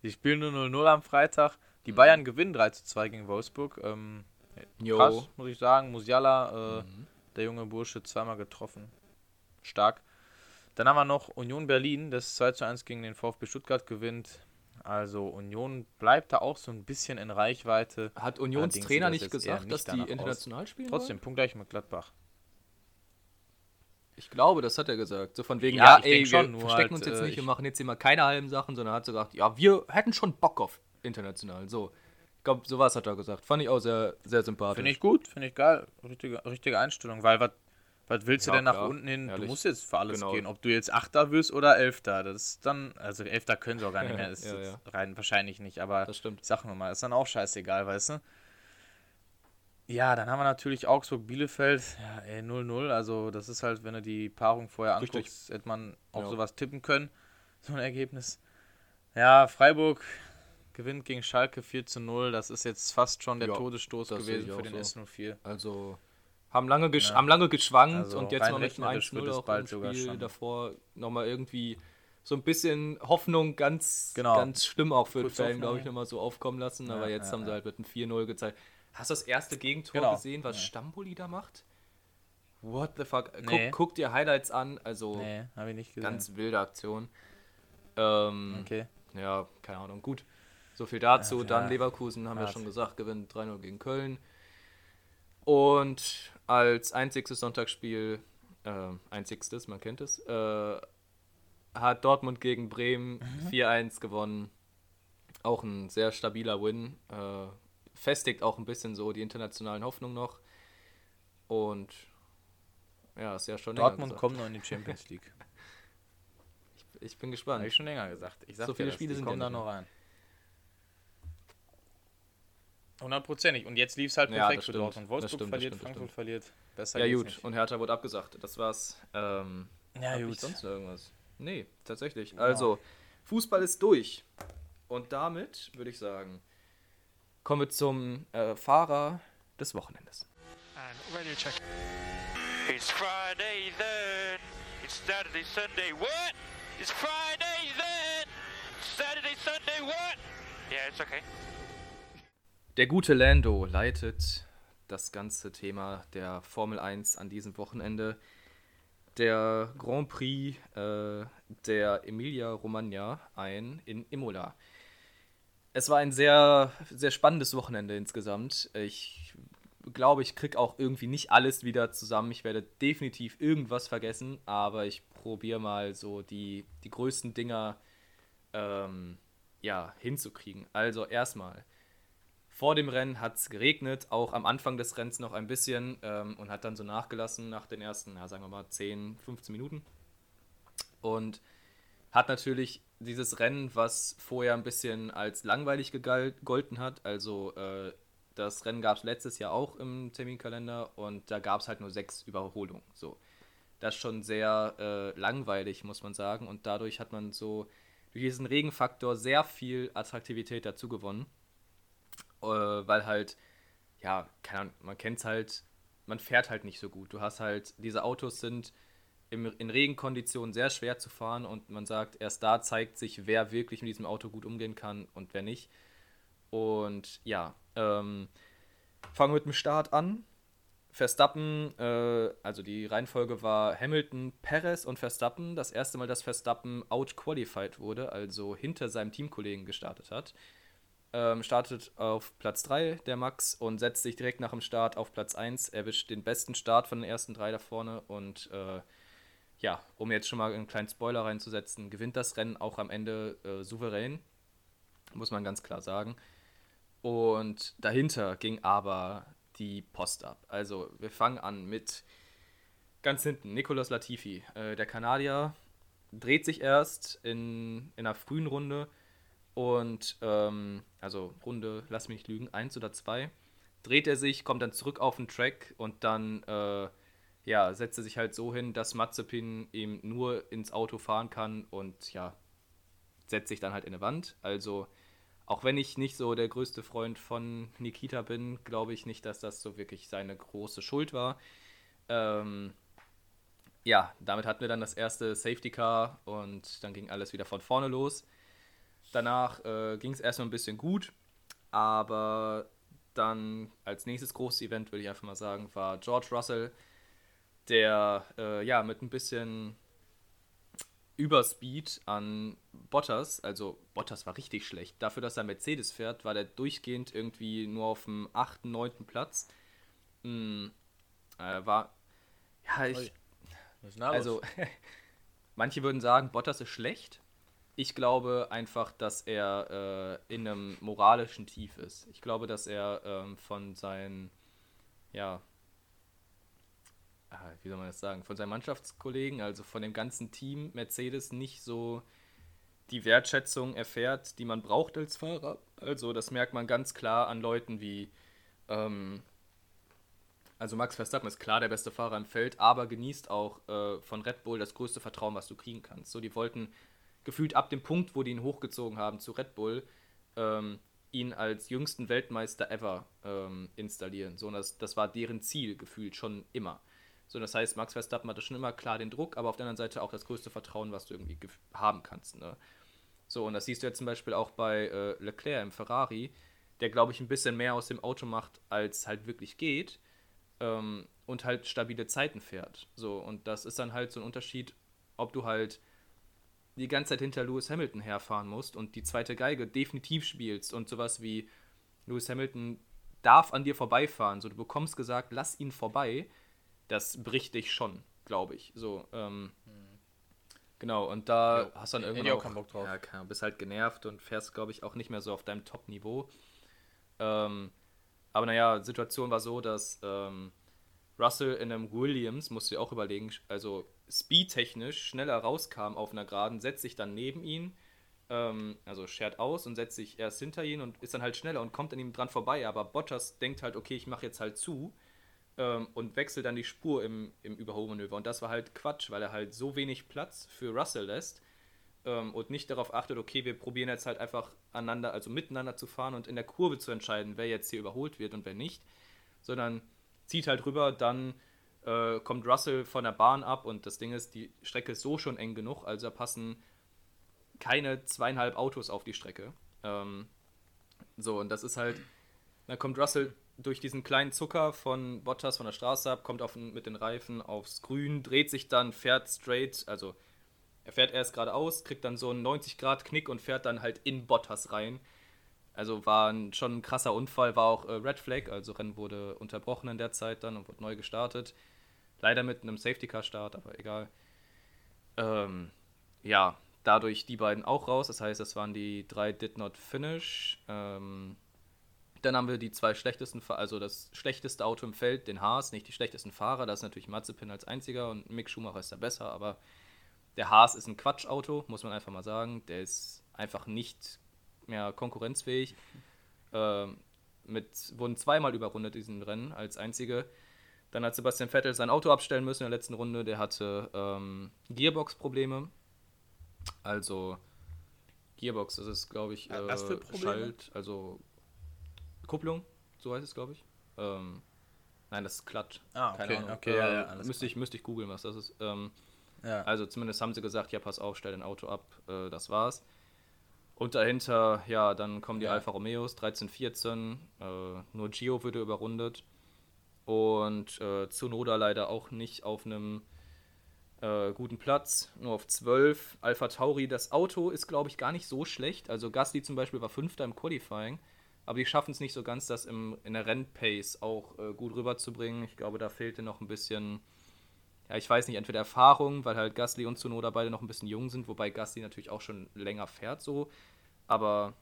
Die spielen nur 0-0 am Freitag. Die mhm. Bayern gewinnen 3 zu 2 gegen Wolfsburg. Ähm, krass, muss ich sagen. Musiala, äh, mhm. der junge Bursche, zweimal getroffen. Stark. Dann haben wir noch Union Berlin, das 2 zu 1 gegen den VfB Stuttgart gewinnt. Also Union bleibt da auch so ein bisschen in Reichweite. Hat Unions Trainer nicht gesagt, dass die international aus. spielen? Trotzdem, Punkt gleich mit Gladbach. Ich glaube, das hat er gesagt. So von wegen, ja, ja ey, wir schon, verstecken halt, uns jetzt äh, nicht, wir machen jetzt mal keine halben Sachen, sondern hat so gesagt, ja, wir hätten schon Bock auf international. So. Ich glaube, sowas hat er gesagt. Fand ich auch sehr, sehr sympathisch. Finde ich gut, finde ich geil. Richtige, richtige Einstellung, weil was was willst du ja, denn nach klar. unten hin? Ehrlich. Du musst jetzt für alles genau. gehen. Ob du jetzt Achter wirst oder Elfter. Das ist dann, also Elfter können sie auch gar nicht mehr. Das ist ja, rein wahrscheinlich nicht, aber das stimmt. ich sag nur mal, ist dann auch scheißegal, weißt du? Ja, dann haben wir natürlich Augsburg-Bielefeld. Ja, ey, 0-0. Also, das ist halt, wenn du die Paarung vorher Richtig. anguckst, hätte man auf ja. sowas tippen können. So ein Ergebnis. Ja, Freiburg gewinnt gegen Schalke 4 zu 0. Das ist jetzt fast schon der ja, Todesstoß gewesen für den so. S04. Also, haben lange, gesch ja. haben lange geschwankt also und jetzt mal mit dem 1-0 auch im Spiel davor nochmal irgendwie so ein bisschen Hoffnung ganz, genau. ganz schlimm auch für den Fan, glaube ich, nochmal so aufkommen lassen. Ja, aber jetzt ja, haben sie halt mit einem 4-0 gezeigt. Hast du das erste Gegentor genau. gesehen, was ja. Stamboli da macht? What the fuck? Nee. Guck, guck, dir Highlights an. Also nee, habe ich nicht gesehen. Ganz wilde Aktion. Ähm, okay. Ja, keine Ahnung. Gut. So viel dazu. Dann Leverkusen, haben wir schon gesagt, gewinnt 3-0 gegen Köln. Und als einziges Sonntagsspiel, äh, einzigstes, man kennt es, äh, hat Dortmund gegen Bremen mhm. 4-1 gewonnen. Auch ein sehr stabiler Win. Äh, festigt auch ein bisschen so die internationalen Hoffnungen noch. Und ja, ist ja schon Dortmund kommt noch in die Champions League. ich, ich, bin gespannt. Habe ich schon länger gesagt. Ich so viele Spiele sind da noch rein. Hundertprozentig. Und jetzt lief es halt perfekt ja, für Dortmund. Wolfsburg stimmt, verliert, stimmt, Frankfurt verliert. Besser ja, gut. Nicht. Und Hertha wurde abgesagt. Das war's. Ähm, ja, gut. sonst irgendwas? Nee, tatsächlich. Genau. Also, Fußball ist durch. Und damit würde ich sagen, kommen wir zum äh, Fahrer des Wochenendes. And radio check. It's Friday then. It's Saturday, Sunday. What? It's Friday then. Saturday, Sunday. What? Yeah, it's okay. Der gute Lando leitet das ganze Thema der Formel 1 an diesem Wochenende. Der Grand Prix äh, der Emilia Romagna ein in Imola. Es war ein sehr, sehr spannendes Wochenende insgesamt. Ich glaube, ich kriege auch irgendwie nicht alles wieder zusammen. Ich werde definitiv irgendwas vergessen, aber ich probiere mal so die, die größten Dinger ähm, ja, hinzukriegen. Also erstmal vor dem Rennen hat es geregnet, auch am Anfang des Rennens noch ein bisschen ähm, und hat dann so nachgelassen nach den ersten, ja, sagen wir mal, 10, 15 Minuten. Und hat natürlich dieses Rennen, was vorher ein bisschen als langweilig gegolten hat, also äh, das Rennen gab es letztes Jahr auch im Terminkalender und da gab es halt nur sechs Überholungen. So. Das ist schon sehr äh, langweilig, muss man sagen. Und dadurch hat man so durch diesen Regenfaktor sehr viel Attraktivität dazu gewonnen äh, weil halt, ja, keine man kennt es halt, man fährt halt nicht so gut. Du hast halt, diese Autos sind im, in Regenkonditionen sehr schwer zu fahren und man sagt, erst da zeigt sich, wer wirklich mit diesem Auto gut umgehen kann und wer nicht. Und ja, ähm, fangen wir mit dem Start an. Verstappen, äh, also die Reihenfolge war Hamilton, Perez und Verstappen. Das erste Mal, dass Verstappen outqualified wurde, also hinter seinem Teamkollegen gestartet hat ähm, startet auf Platz 3, der Max, und setzt sich direkt nach dem Start auf Platz 1, erwischt den besten Start von den ersten drei da vorne und äh, ja, um jetzt schon mal einen kleinen Spoiler reinzusetzen, gewinnt das Rennen auch am Ende äh, souverän, muss man ganz klar sagen. Und dahinter ging aber die Post ab. Also wir fangen an mit ganz hinten, Nicolas Latifi. Äh, der Kanadier dreht sich erst in, in einer frühen Runde und ähm, also Runde, lass mich lügen, eins oder zwei, dreht er sich, kommt dann zurück auf den Track und dann äh, ja, setzt er sich halt so hin, dass Mazepin ihm nur ins Auto fahren kann und ja, setzt sich dann halt in eine Wand. Also auch wenn ich nicht so der größte Freund von Nikita bin, glaube ich nicht, dass das so wirklich seine große Schuld war. Ähm, ja, damit hatten wir dann das erste Safety Car und dann ging alles wieder von vorne los. Danach äh, ging es erstmal ein bisschen gut, aber dann als nächstes großes Event, würde ich einfach mal sagen, war George Russell, der äh, ja mit ein bisschen Überspeed an Bottas, also Bottas war richtig schlecht. Dafür, dass er Mercedes fährt, war der durchgehend irgendwie nur auf dem 8., 9. Platz. Hm, äh, war, ja, ich, also, manche würden sagen, Bottas ist schlecht. Ich glaube einfach, dass er äh, in einem moralischen Tief ist. Ich glaube, dass er ähm, von seinen, ja, ah, wie soll man das sagen, von seinen Mannschaftskollegen, also von dem ganzen Team Mercedes nicht so die Wertschätzung erfährt, die man braucht als Fahrer. Also das merkt man ganz klar an Leuten wie ähm, also Max Verstappen ist klar der beste Fahrer im Feld, aber genießt auch äh, von Red Bull das größte Vertrauen, was du kriegen kannst. So, die wollten gefühlt ab dem Punkt, wo die ihn hochgezogen haben zu Red Bull, ähm, ihn als jüngsten Weltmeister ever ähm, installieren. So, das, das war deren Ziel gefühlt schon immer. So, das heißt, Max Verstappen hatte schon immer klar den Druck, aber auf der anderen Seite auch das größte Vertrauen, was du irgendwie haben kannst. Ne? So, und das siehst du jetzt zum Beispiel auch bei äh, Leclerc im Ferrari, der, glaube ich, ein bisschen mehr aus dem Auto macht, als halt wirklich geht ähm, und halt stabile Zeiten fährt. So, und das ist dann halt so ein Unterschied, ob du halt die ganze Zeit hinter Lewis Hamilton herfahren musst und die zweite Geige definitiv spielst und sowas wie Lewis Hamilton darf an dir vorbeifahren. So, du bekommst gesagt, lass ihn vorbei. Das bricht dich schon, glaube ich. So, ähm, hm. Genau, und da jo, hast du dann irgendwann auch, keinen Bock drauf. Ja, bist halt genervt und fährst, glaube ich, auch nicht mehr so auf deinem Top-Niveau. Ähm, aber naja, Situation war so, dass ähm, Russell in einem Williams, musst du dir auch überlegen, also speedtechnisch schneller rauskam auf einer Geraden, setzt sich dann neben ihn, ähm, also schert aus und setzt sich erst hinter ihn und ist dann halt schneller und kommt an ihm dran vorbei. Aber Bottas denkt halt, okay, ich mache jetzt halt zu ähm, und wechselt dann die Spur im, im Überholmanöver. Und das war halt Quatsch, weil er halt so wenig Platz für Russell lässt ähm, und nicht darauf achtet, okay, wir probieren jetzt halt einfach aneinander, also miteinander zu fahren und in der Kurve zu entscheiden, wer jetzt hier überholt wird und wer nicht, sondern zieht halt rüber, dann äh, kommt Russell von der Bahn ab und das Ding ist, die Strecke ist so schon eng genug, also da passen keine zweieinhalb Autos auf die Strecke. Ähm, so, und das ist halt, dann kommt Russell durch diesen kleinen Zucker von Bottas von der Straße ab, kommt auf, mit den Reifen aufs Grün, dreht sich dann, fährt straight, also er fährt erst geradeaus, kriegt dann so einen 90-Grad-Knick und fährt dann halt in Bottas rein. Also war ein, schon ein krasser Unfall, war auch äh, Red Flag, also Rennen wurde unterbrochen in der Zeit dann und wurde neu gestartet. Leider mit einem Safety-Car-Start, aber egal. Ähm, ja, dadurch die beiden auch raus. Das heißt, das waren die drei Did Not Finish. Ähm, dann haben wir die zwei schlechtesten, also das schlechteste Auto im Feld, den Haas, nicht die schlechtesten Fahrer. Das ist natürlich Mazepin als einziger und Mick Schumacher ist da besser, aber der Haas ist ein Quatschauto, muss man einfach mal sagen. Der ist einfach nicht mehr konkurrenzfähig. Ähm, mit, wurden zweimal überrundet diesen Rennen als einzige. Dann hat Sebastian Vettel sein Auto abstellen müssen in der letzten Runde. Der hatte ähm, Gearbox-Probleme. Also Gearbox, das ist, glaube ich, äh, Was für Schalt, also Kupplung, so heißt es, glaube ich. Ähm, nein, das ist Clutch. Ah, okay, Keine Ahnung. okay, ja, ja, müsste, ich, müsste ich googeln, was das ist. Ähm, ja. Also zumindest haben sie gesagt, ja, pass auf, stell dein Auto ab, äh, das war's. Und dahinter, ja, dann kommen die. Alfa Romeos, 13, 14. Äh, nur Gio würde überrundet. Und äh, Tsunoda leider auch nicht auf einem äh, guten Platz, nur auf 12. Alpha Tauri, das Auto ist, glaube ich, gar nicht so schlecht. Also Gasly zum Beispiel war Fünfter im Qualifying. Aber die schaffen es nicht so ganz, das im, in der Rennpace auch äh, gut rüberzubringen. Ich glaube, da fehlte noch ein bisschen ja, ich weiß nicht, entweder Erfahrung, weil halt Gasly und Zunoda beide noch ein bisschen jung sind, wobei Gasly natürlich auch schon länger fährt so, aber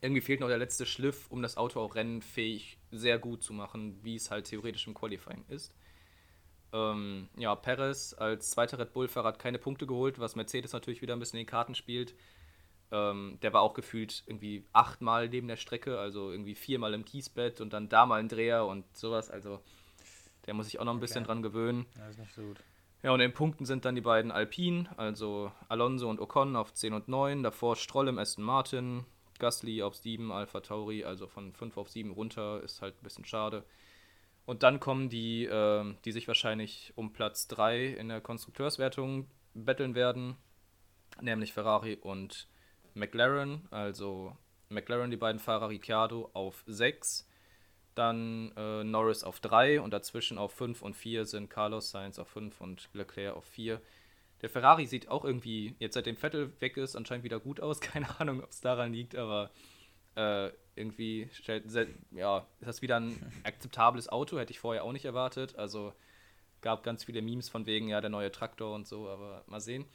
irgendwie fehlt noch der letzte Schliff, um das Auto auch rennenfähig sehr gut zu machen, wie es halt theoretisch im Qualifying ist. Ähm, ja, Perez als zweiter Red Bull-Fahrer hat keine Punkte geholt, was Mercedes natürlich wieder ein bisschen in die Karten spielt. Ähm, der war auch gefühlt irgendwie achtmal neben der Strecke, also irgendwie viermal im Kiesbett und dann da mal ein Dreher und sowas. Also der muss sich auch noch ein bisschen dran gewöhnen. Ja, ist nicht so gut. Ja, und in Punkten sind dann die beiden Alpine, also Alonso und Ocon auf 10 und 9, davor Stroll im Aston Martin, Gasly auf 7, Alpha Tauri, also von 5 auf 7 runter, ist halt ein bisschen schade. Und dann kommen die, äh, die sich wahrscheinlich um Platz 3 in der Konstrukteurswertung betteln werden, nämlich Ferrari und McLaren, also McLaren, die beiden Fahrer Ricciardo auf 6, dann äh, Norris auf 3 und dazwischen auf 5 und 4 sind Carlos Sainz auf 5 und Leclerc auf 4. Der Ferrari sieht auch irgendwie, jetzt seitdem Vettel weg ist, anscheinend wieder gut aus. Keine Ahnung, ob es daran liegt, aber äh, irgendwie stellt, ja, ist das wieder ein akzeptables Auto, hätte ich vorher auch nicht erwartet. Also gab ganz viele Memes von wegen, ja, der neue Traktor und so, aber mal sehen.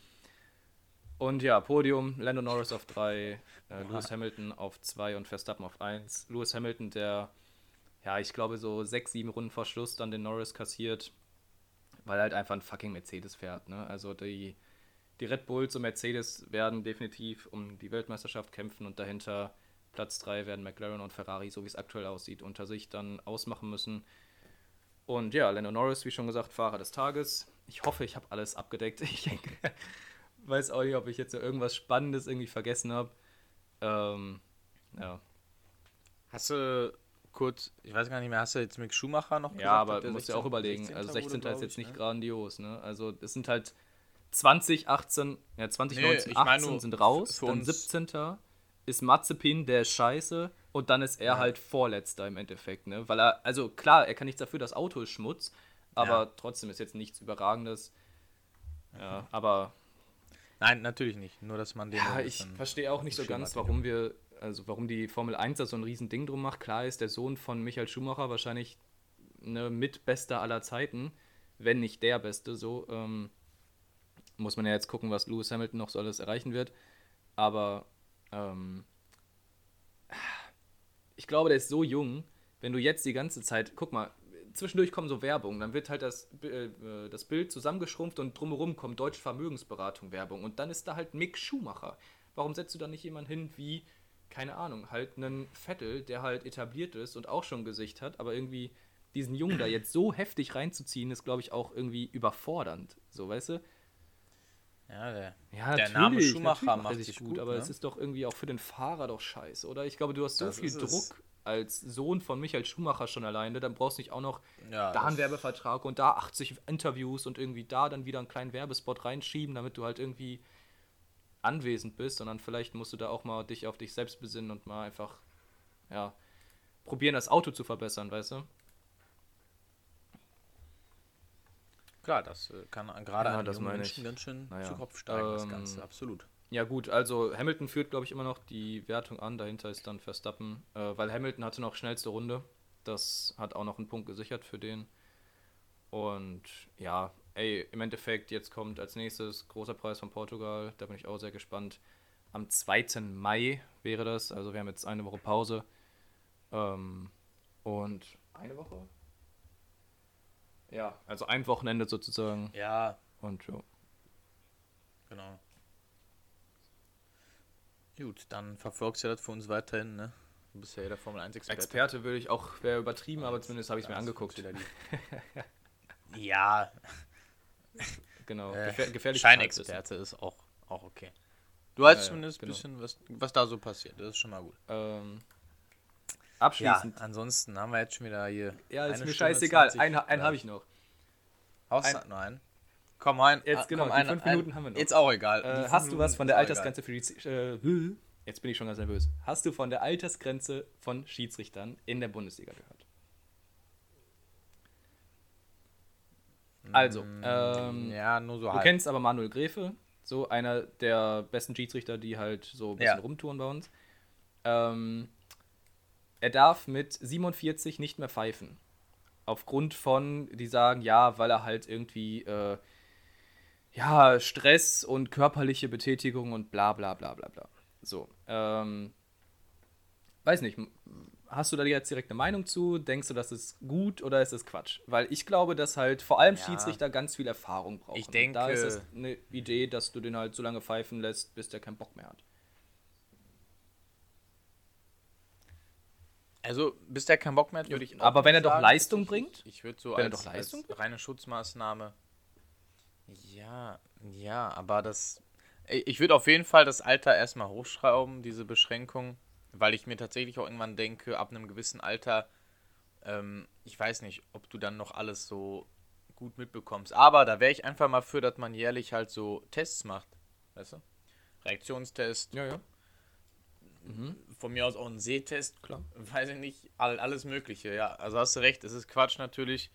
Und ja, Podium, Lando Norris auf 3, äh, Lewis Hamilton auf 2 und Verstappen auf 1. Lewis Hamilton, der, ja, ich glaube, so 6, 7 Runden vor Schluss dann den Norris kassiert, weil halt einfach ein fucking Mercedes fährt. Ne? Also die, die Red Bulls und Mercedes werden definitiv um die Weltmeisterschaft kämpfen und dahinter Platz 3 werden McLaren und Ferrari, so wie es aktuell aussieht, unter sich dann ausmachen müssen. Und ja, Lando Norris, wie schon gesagt, Fahrer des Tages. Ich hoffe, ich habe alles abgedeckt. Ich weiß auch nicht, ob ich jetzt irgendwas Spannendes irgendwie vergessen habe. Ähm, ja. Hast du kurz, ich weiß gar nicht mehr, hast du jetzt Mick Schumacher noch gesagt? Ja, aber du musst ja auch überlegen, 16. also 16. Wurde, ist jetzt nicht ne? grandios, ne? Also es sind halt 20, 18, ja 20, nee, 19, 18 sind raus, dann 17. ist Mazepin, der ist scheiße und dann ist er ja. halt Vorletzter im Endeffekt, ne? Weil er, also klar, er kann nichts dafür, das Auto ist Schmutz, aber ja. trotzdem ist jetzt nichts Überragendes. Ja, aber Nein, natürlich nicht. Nur, dass man den. Ja, ich verstehe auch nicht so ganz, warum wir, also warum die Formel 1 da so ein riesen Ding drum macht. Klar ist der Sohn von Michael Schumacher wahrscheinlich ne, mitbester aller Zeiten, wenn nicht der Beste. So ähm, muss man ja jetzt gucken, was Lewis Hamilton noch so alles erreichen wird. Aber ähm, ich glaube, der ist so jung. Wenn du jetzt die ganze Zeit, guck mal, zwischendurch kommen so Werbung, dann wird halt das, äh, das Bild zusammengeschrumpft und drumherum kommt Deutsche Vermögensberatung Werbung und dann ist da halt Mick Schumacher. Warum setzt du da nicht jemanden hin wie, keine Ahnung, halt einen Vettel, der halt etabliert ist und auch schon Gesicht hat, aber irgendwie diesen Jungen da jetzt so heftig reinzuziehen, ist, glaube ich, auch irgendwie überfordernd. So, weißt du? Ja, der, ja, der Name Schumacher macht sich gut, gut aber ne? es ist doch irgendwie auch für den Fahrer doch scheiße, oder? Ich glaube, du hast so das viel Druck als Sohn von Michael Schumacher schon alleine, dann brauchst du nicht auch noch ja, da einen Werbevertrag und da 80 Interviews und irgendwie da dann wieder einen kleinen Werbespot reinschieben, damit du halt irgendwie anwesend bist und dann vielleicht musst du da auch mal dich auf dich selbst besinnen und mal einfach, ja, probieren, das Auto zu verbessern, weißt du? Klar, das äh, kann gerade ja, einem Menschen ganz schön naja. zu Kopf steigen, ähm, das Ganze, absolut. Ja gut, also Hamilton führt, glaube ich, immer noch die Wertung an. Dahinter ist dann Verstappen, äh, weil Hamilton hatte noch schnellste Runde. Das hat auch noch einen Punkt gesichert für den. Und ja, ey, im Endeffekt, jetzt kommt als nächstes großer Preis von Portugal. Da bin ich auch sehr gespannt. Am 2. Mai wäre das. Also wir haben jetzt eine Woche Pause. Ähm, und eine Woche? Ja, also ein Wochenende sozusagen. Ja. Und ja. Genau. Gut, dann verfolgst du das für uns weiterhin, ne? Du bist ja der Formel 1 Experte. Experte würde ich auch, wäre übertrieben, aber zumindest habe ich es mir angeguckt. ja. Genau, äh, Gefähr gefährlich. Scheinexperte ist auch, auch okay. Du weißt ja, zumindest ein genau. bisschen, was, was da so passiert. Das ist schon mal gut. Ähm, abschließend. Ja, ansonsten haben wir jetzt schon wieder hier. Ja, ist mir scheißegal. Einen, einen habe ich noch. Außer, ein, nein. Komm rein. Jetzt ah, genau, komm, ein, fünf Minuten ein, haben wir noch. Jetzt auch egal. Äh, hast du was von der Altersgrenze für die... Äh, jetzt bin ich schon ganz nervös. Hast du von der Altersgrenze von Schiedsrichtern in der Bundesliga gehört? Also, mm, ähm, ja, nur so Du halb. kennst aber Manuel Gräfe, so einer der besten Schiedsrichter, die halt so ein bisschen ja. rumtouren bei uns. Ähm, er darf mit 47 nicht mehr pfeifen. Aufgrund von, die sagen, ja, weil er halt irgendwie äh, ja, Stress und körperliche Betätigung und bla bla bla bla bla. So, ähm, weiß nicht, hast du da jetzt direkt eine Meinung zu? Denkst du, das ist gut oder ist das Quatsch? Weil ich glaube, dass halt vor allem ja. Schiedsrichter ganz viel Erfahrung brauchen. Ich denke, da ist es eine Idee, dass du den halt so lange pfeifen lässt, bis der keinen Bock mehr hat. Also, bis der keinen Bock mehr hat, würde ich. Aber wenn er sagen, doch Leistung ich, bringt? Ich, würde so als, als reine Schutzmaßnahme. Ja, ja, aber das. Ich würde auf jeden Fall das Alter erstmal hochschrauben, diese Beschränkung weil ich mir tatsächlich auch irgendwann denke, ab einem gewissen Alter, ähm, ich weiß nicht, ob du dann noch alles so gut mitbekommst. Aber da wäre ich einfach mal für, dass man jährlich halt so Tests macht. Weißt du? Reaktionstest, Ja, ja. von mir aus auch ein Sehtest, Klar. weiß ich nicht, all, alles Mögliche, ja. Also hast du recht, es ist Quatsch natürlich,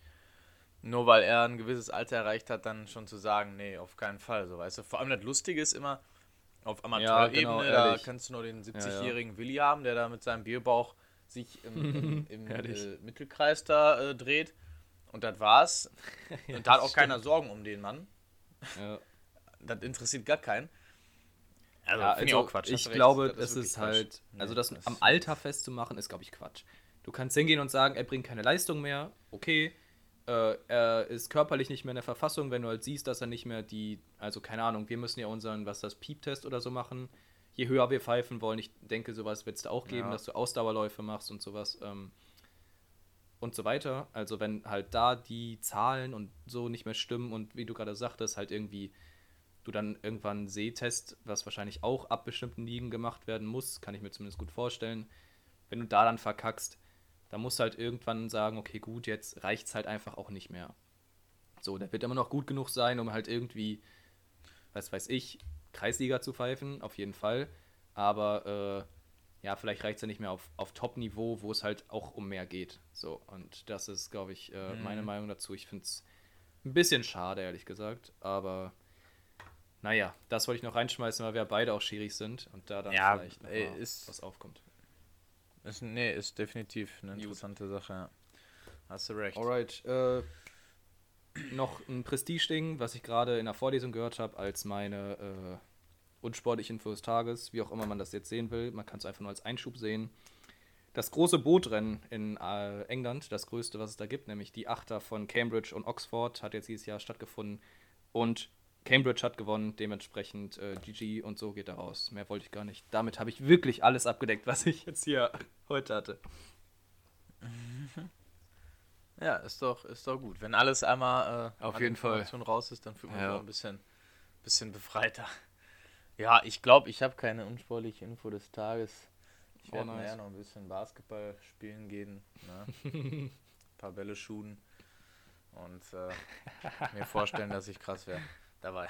nur weil er ein gewisses Alter erreicht hat, dann schon zu sagen, nee, auf keinen Fall, so weißt du. Vor allem das Lustige ist immer, auf Amateurebene, genau, da kannst du nur den ja. 70-jährigen Willi haben, der da mit seinem Bierbauch sich im, im, im äh, Mittelkreis da äh, dreht. Und das war's. und da hat auch keiner Sorgen um den Mann. ja. Das interessiert gar keinen. Also, Ja, finde ich also auch Quatsch. Ich recht, glaube, das ist Quatsch. halt, also das, das- am Alter festzumachen, ist, glaube ich, Quatsch. Du kannst hingehen und sagen, er bringt keine Leistung mehr, okay. Äh, er ist körperlich nicht mehr in der Verfassung, wenn du halt siehst, dass er nicht mehr die, also keine Ahnung, wir müssen ja unseren, was das Piep-Test oder so machen. Je höher wir pfeifen wollen, ich denke, sowas wird es da auch geben, Ja. dass du Ausdauerläufe machst und sowas. Ähm, und so weiter. Also wenn halt da die Zahlen und so nicht mehr stimmen und wie du gerade sagtest, halt irgendwie du dann irgendwann Sehtest, was wahrscheinlich auch ab bestimmten Ligen gemacht werden muss, kann ich mir zumindest gut vorstellen. Wenn du da dann verkackst, dann musst du halt irgendwann sagen, okay, gut, jetzt reicht's halt einfach auch nicht mehr. So, der wird immer noch gut genug sein, um halt irgendwie, was weiß ich, Kreisliga zu pfeifen, auf jeden Fall. Aber äh, ja, vielleicht reicht es ja nicht mehr auf, auf Top-Niveau, wo es halt auch um mehr geht. So, und das ist, glaube ich, äh, meine Meinung dazu. Ich finde es ein bisschen schade, ehrlich gesagt. Aber naja, das wollte ich noch reinschmeißen, weil wir beide auch schierig sind und da dann Ja, vielleicht ey, ist- was aufkommt. Ist, nee, ist definitiv eine Gut. interessante Sache, ja. Hast du recht. Alright, äh, noch ein Prestige-Ding, was ich gerade in der Vorlesung gehört habe, als meine äh, unsportliche Info des Tages, wie auch immer man das jetzt sehen will. Man kann es einfach nur als Einschub sehen. Das große Bootrennen in äh, England, das größte, was es da gibt, nämlich die Achter von Cambridge und Oxford, hat jetzt dieses Jahr stattgefunden. Und Cambridge hat gewonnen, dementsprechend äh, GG und so geht er raus. Mehr wollte ich gar nicht. Damit habe ich wirklich alles abgedeckt, was ich jetzt hier heute hatte. Ja, ist doch, ist doch gut. Wenn alles einmal äh, Auf jeden Fall. Raus ist, dann fühlt man Ja. sich auch ein bisschen, bisschen befreiter. Ja, ich glaube, ich habe keine unsportliche Info des Tages. Ich Oh, werde nice. nachher noch ein bisschen Basketball spielen gehen. Ne? ein paar Bälle shooten. Und äh, mir vorstellen, dass ich krass wäre dabei.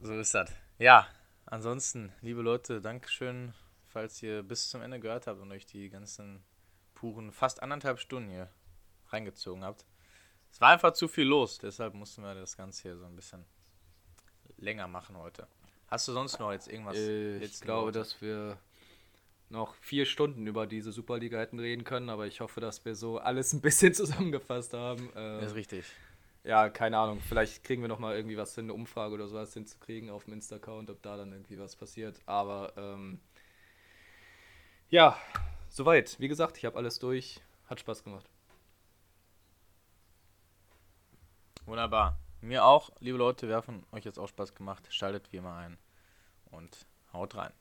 So ist das. Ja, ansonsten, liebe Leute, Dankeschön, falls ihr bis zum Ende gehört habt und euch die ganzen puren fast anderthalb Stunden hier reingezogen habt. Es war einfach zu viel los, deshalb mussten wir das Ganze hier so ein bisschen länger machen heute. Hast du sonst noch jetzt irgendwas? Äh, ich glaube, Worte? dass wir noch vier Stunden über diese Superliga hätten reden können, aber ich hoffe, dass wir so alles ein bisschen zusammengefasst haben. Das ist richtig. Ja, keine Ahnung. Vielleicht kriegen wir noch mal irgendwie was hin, eine Umfrage oder sowas hinzukriegen auf dem Insta-Account, ob da dann irgendwie was passiert. Aber ähm, ja, soweit. Wie gesagt, ich habe alles durch. Hat Spaß gemacht. Wunderbar. Mir auch, liebe Leute, wir hoffen, euch jetzt auch Spaß gemacht. Schaltet wie immer ein und haut rein.